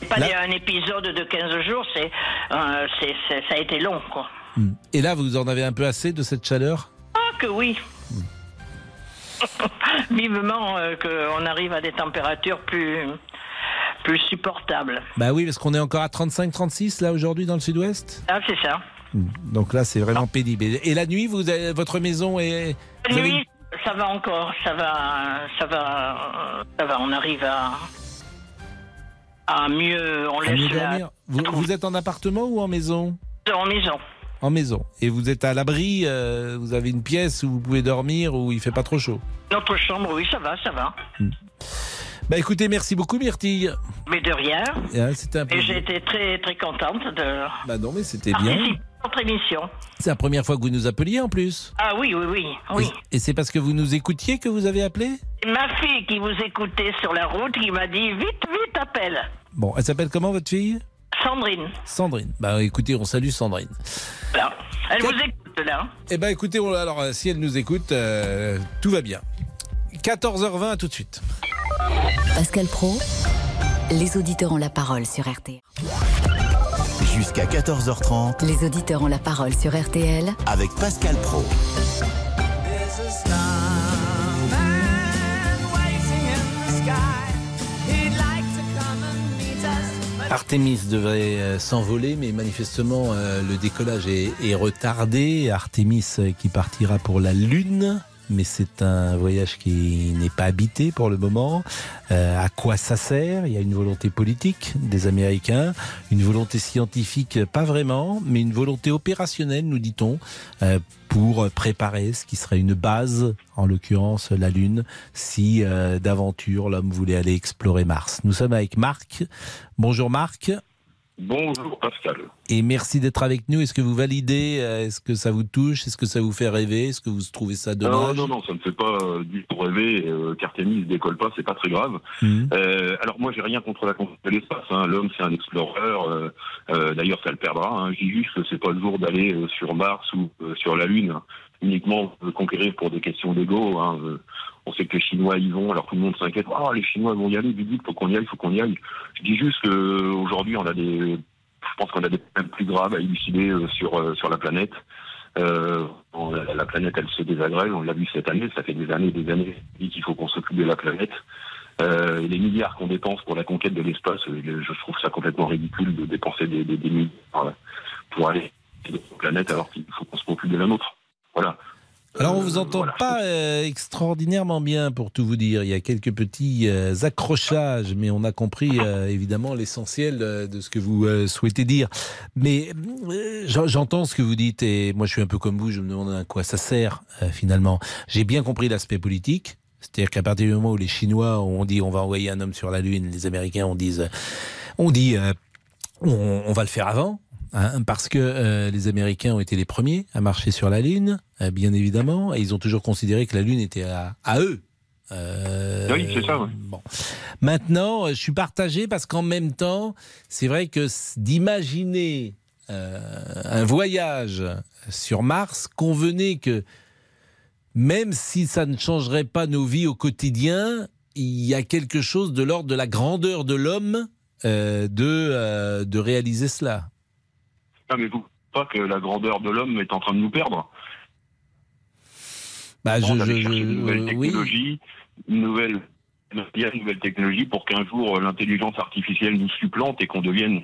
C'est pas Là- un épisode de 15 jours, c'est, euh, ça a été long, quoi. Et là vous en avez un peu assez de cette chaleur? Ah que oui. Vivement euh, qu'on arrive à des températures plus, plus supportables. Bah oui parce qu'on est encore à 35-36 là aujourd'hui dans le sud-ouest. Ah c'est ça. Donc là c'est vraiment pénible. Et la nuit vous avez- votre maison est... La avez- nuit, ça va encore, ça va, ça va, ça va. On arrive à, à mieux. On à laisse mieux la vous êtes en appartement ou en maison? En maison. En maison. Et vous êtes à l'abri, euh, vous avez une pièce où vous pouvez dormir où il fait pas trop chaud. Notre chambre, oui, ça va, ça va. Bah écoutez, merci beaucoup Myrtille. Mais de rien. Et, hein, C'était un Et j'ai été très très contente de Bah non mais c'était bien. à votre émission. C'est la première fois que vous nous appeliez en plus. Ah oui, oui, oui, oui. Et c'est parce que vous nous écoutiez que vous avez appelé? Ma fille qui vous écoutait sur la route, qui m'a dit vite, vite, appelle. Bon, elle s'appelle comment votre fille? Sandrine. Sandrine. Bah écoutez, on salue Sandrine. Là. Elle vous écoute là. Eh ben écoutez, on- alors euh, si elle nous écoute, euh, tout va bien. 14h20, à tout de suite. Pascal Pro, les auditeurs ont la parole sur RTL. Jusqu'à 14h30 Les auditeurs ont la parole sur RTL avec Pascal Pro. Artemis devrait euh, s'envoler, mais manifestement euh, le décollage est, retardé. Artemis euh, qui partira pour la Lune, mais c'est un voyage qui n'est pas habité pour le moment. Euh, à quoi ça sert? Il y a une volonté politique des Américains, une volonté scientifique, pas vraiment, mais une volonté opérationnelle, nous dit-on, euh, pour préparer ce qui serait une base, en l'occurrence la Lune, si euh, d'aventure l'homme voulait aller explorer Mars. Nous sommes avec Marc. Bonjour Marc. Bonjour Pascal. Et merci d'être avec nous. Est-ce que vous validez euh, Est-ce que ça vous touche Est-ce que ça vous fait rêver Est-ce que vous trouvez ça Non, dommage non, non, ça ne fait pas euh, du tout rêver. Euh, Qu'Artemis ne décolle pas, c'est pas très grave. Mhm. Euh, alors moi, j'ai rien contre la conquête de l'espace. Hein. L'homme, c'est un explorateur. Euh, D'ailleurs, ça le perdra. Hein. Je dis juste que c'est pas le jour d'aller sur Mars ou sur la Lune uniquement euh, conquérir pour des questions d'ego. Hein. Euh, on sait que les Chinois y vont, alors tout le monde s'inquiète. Ah, les Chinois vont y aller, vite, vite, faut qu'on y aille, faut qu'on y aille. Je dis juste qu'aujourd'hui, on a des, je pense qu'on a des problèmes plus graves à élucider euh, sur euh, sur la planète. Euh, la, la planète, elle se désagrège. On l'a vu cette année. Ça fait des années, et des années qu'il faut qu'on s'occupe de la planète. Euh, et les milliards qu'on dépense pour la conquête de l'espace, euh, je trouve ça complètement ridicule de dépenser des, milliards euh, pour aller sur notre planète alors qu'il faut qu'on se occupe de la nôtre. Voilà. Alors on vous entend pas euh, extraordinairement bien pour tout vous dire. Il y a quelques petits euh, accrochages, mais on a compris euh, évidemment l'essentiel euh, de ce que vous euh, souhaitez dire. Mais euh, j'en- j'entends ce que vous dites et moi je suis un peu comme vous. Je me demande à quoi ça sert euh, finalement. J'ai bien compris l'aspect politique. C'est-à-dire qu'à partir du moment où les Chinois ont dit on va envoyer un homme sur la Lune, les Américains ont dit, on dit euh, on, on va le faire avant. Hein, parce que euh, les Américains ont été les premiers à marcher sur la Lune, euh, bien évidemment, et ils ont toujours considéré que la Lune était à, à eux. Euh, Oui, c'est ça. ouais. Bon. Maintenant, je suis partagé parce qu'en même temps, c'est vrai que d'imaginer un voyage sur Mars convenait que même si ça ne changerait pas nos vies au quotidien, il y a quelque chose de l'ordre de la grandeur de l'homme euh, de, euh, de réaliser cela. Ah, mais vous pas que la grandeur de l'homme est en train de nous perdre. Bah, je, je- chercher une nouvelle euh, oui. technologie, une nouvelle, une nouvelle technologie pour qu'un jour euh, l'intelligence artificielle nous supplante et qu'on devienne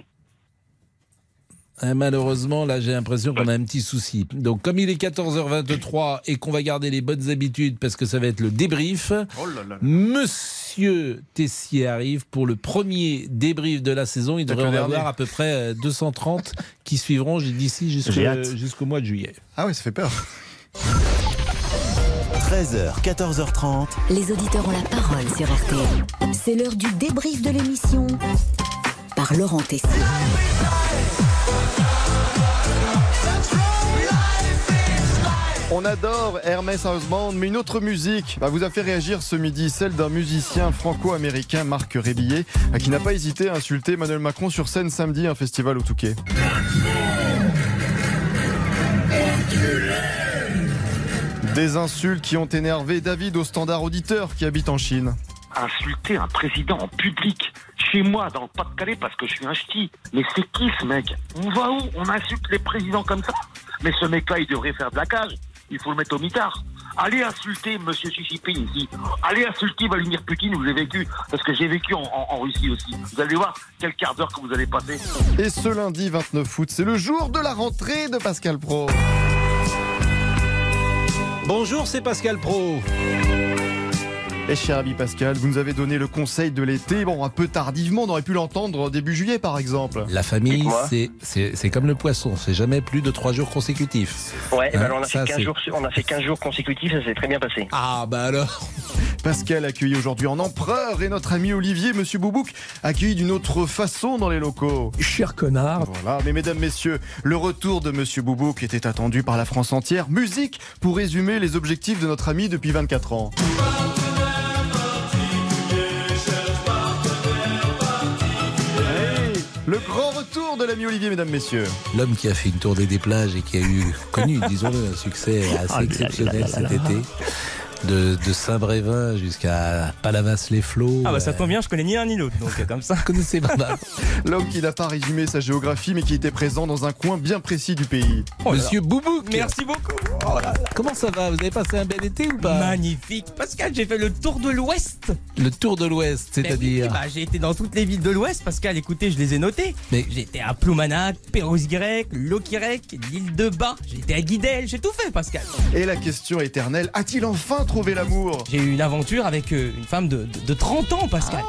hein, malheureusement, là, j'ai l'impression qu'on a un petit souci. Donc, comme il est 14h23 et qu'on va garder les bonnes habitudes parce que ça va être le débrief, Oh là là. Monsieur Tessier arrive pour le premier débrief de la saison. Il devrait en avoir à peu près euh, 230 qui suivront d'ici jusqu'au mois de juillet. Ah oui, ça fait peur. 13h, 14h30. Les auditeurs ont la parole sur RTL. C'est l'heure du débrief de l'émission par Laurent Tessier. On adore Hermès House Band, mais une autre musique bah, vous a fait réagir ce midi, celle d'un musicien franco-américain, Marc Rébillet, qui n'a pas hésité à insulter Emmanuel Macron sur scène samedi, un festival au Touquet. Des insultes qui ont énervé David au standard auditeur qui habite en Chine. Insulter un président en public, chez moi, dans le Pas-de-Calais, parce que je suis un ch'ti. Mais c'est qui ce mec? On va où? On insulte les présidents comme ça? Mais ce mec-là, il devrait faire de la cage. Il faut le mettre au mitard. Allez insulter Monsieur Xi Jinping ici. Allez insulter Vladimir Poutine où j'ai vécu. Parce que j'ai vécu en, en- en Russie aussi. Vous allez voir quel quart d'heure que vous allez passer. Et ce lundi 29 août, c'est le jour de la rentrée de Pascal Pro. Bonjour, c'est Pascal Pro. Et cher ami Pascal, vous nous avez donné le conseil de l'été. Bon, un peu tardivement, on aurait pu l'entendre début juillet par exemple. La famille, c'est- c'est c'est comme le poisson, c'est jamais plus de trois jours consécutifs. Ouais, eh ben Hein, alors on a, ça, fait 15 c'est- jours, on a fait 15 jours consécutifs, ça s'est très bien passé. Ah bah alors Pascal accueilli aujourd'hui en empereur et notre ami Olivier, Monsieur Boubouk, accueilli d'une autre façon dans les locaux. Cher connard. Voilà, mais mesdames, messieurs, le retour de Monsieur Boubouk était attendu par la France entière. Musique pour résumer les objectifs de notre ami depuis 24 ans. De l'ami Olivier, mesdames, messieurs. L'homme qui a fait une tournée des plages et qui a eu connu, disons-le, un succès assez Ah exceptionnel cet été. De, de Saint-Brévin jusqu'à Palavas-les-Flots. Ah bah ça tombe bien, je connais ni un ni l'autre, donc euh, comme ça. connaissez pas mal. L'homme qui n'a pas résumé sa géographie, mais qui était présent dans un coin bien précis du pays. Oh Monsieur Boubouk Merci beaucoup. Comment ça va? Vous avez passé un bel été ou pas? Magnifique. Pascal, j'ai fait le tour de l'Ouest. Le tour de l'Ouest, Ben oui, c'est-à-dire? bah, J'ai été dans toutes les villes de l'Ouest, Pascal. Écoutez, je les ai notées. Mais- J'ai été à Ploumanac, Perros-Guirec, Loquirec, l'île de Bas. J'ai été à Guidel. J'ai tout fait, Pascal. Et la question éternelle, a-t-il enfin l'amour J'ai eu une aventure avec euh, une femme de, de, de 30 ans, Pascal.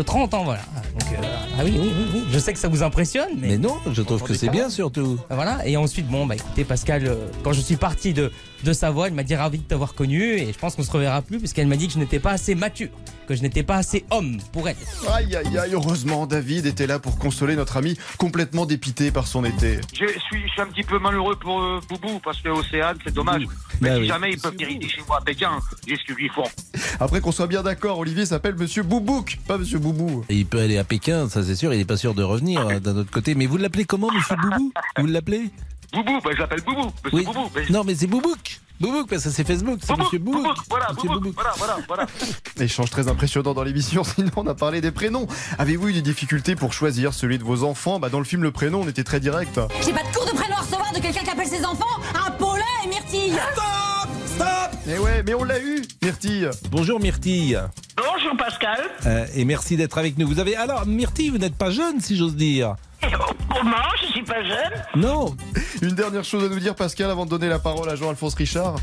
De 30 ans, voilà. Donc, euh, ah oui, oui, oui, oui. Je sais que ça vous impressionne, mais. Mais non, je trouve que c'est bien surtout. Voilà, et ensuite, bon, bah écoutez, Pascal, euh, quand je suis parti de, de Savoie, elle m'a dit ravi de t'avoir connu, et je pense qu'on se reverra plus, puisqu'elle m'a dit que je n'étais pas assez mature, que je n'étais pas assez homme pour elle. Aïe aïe aïe, heureusement David était là pour consoler notre ami complètement dépité par son été. Je suis, je suis un petit peu malheureux pour euh, Boubou parce que Océane, c'est dommage. Mais Bah si oui. jamais ils peuvent diriger chez moi à Pékin, j'ai ce qu'ils font. Après qu'on soit bien d'accord, Olivier s'appelle Monsieur Boubouk, pas Monsieur Boubou. Et il peut aller à Pékin, ça c'est sûr, il n'est pas sûr de revenir euh, d'un autre côté. Mais vous l'appelez comment, monsieur Boubou? Vous l'appelez? Boubou, ben, je l'appelle Boubou. Monsieur Oui. Boubou. ben, Non, mais c'est Boubouk Boubouk, parce que c'est Facebook, c'est Boubouk, monsieur Boubouk. Boubouk, voilà, Monsieur Boubouk, voilà, voilà, voilà. Échange très impressionnant dans l'émission, sinon on a parlé des prénoms. Avez-vous eu des difficultés pour choisir celui de vos enfants? Bah, Dans le film Le Prénom, on était très direct. J'ai pas de cours de prénom à recevoir de quelqu'un qui appelle ses enfants un Paulin et Myrtille. Eh ouais, mais on l'a eu, Myrtille Bonjour Myrtille. Bonjour Pascal. Euh, et merci d'être avec nous. Vous avez alors Myrtille, vous n'êtes pas jeune si j'ose dire. Comment Je suis pas jeune Non. Une dernière chose à nous dire, Pascal, avant de donner la parole à Jean-Alphonse Richard.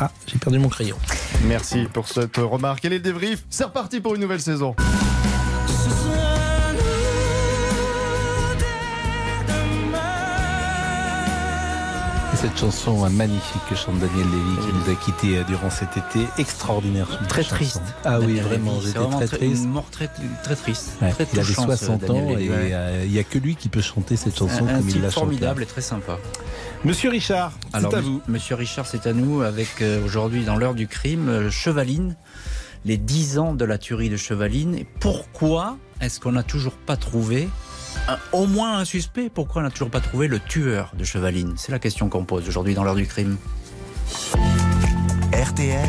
Ah, j'ai perdu mon crayon. Merci pour cette remarque. Quel est le débrief C'est reparti pour une nouvelle saison. Et cette chanson euh, magnifique que chante Daniel Lévy qui nous a quittés euh, durant cet été, extraordinaire. Très chanson. triste. Ah oui, vraiment, j'étais très triste. Une mort très, très triste. Ouais, Très il avait touchant, ce 60 ans Daniel et ouais. euh, il n'y a que lui qui peut chanter cette chanson un, un comme il l'a chanté. formidable et très sympa. Monsieur Richard, c'est Alors, à vous. Monsieur Richard, c'est à nous avec euh, aujourd'hui dans l'heure du crime, euh, Chevaline, les 10 ans de la tuerie de Chevaline. Et pourquoi est-ce qu'on n'a toujours pas trouvé au moins un suspect Pourquoi on n'a toujours pas trouvé le tueur de Chevaline? C'est la question qu'on pose aujourd'hui dans l'heure du crime. RTL,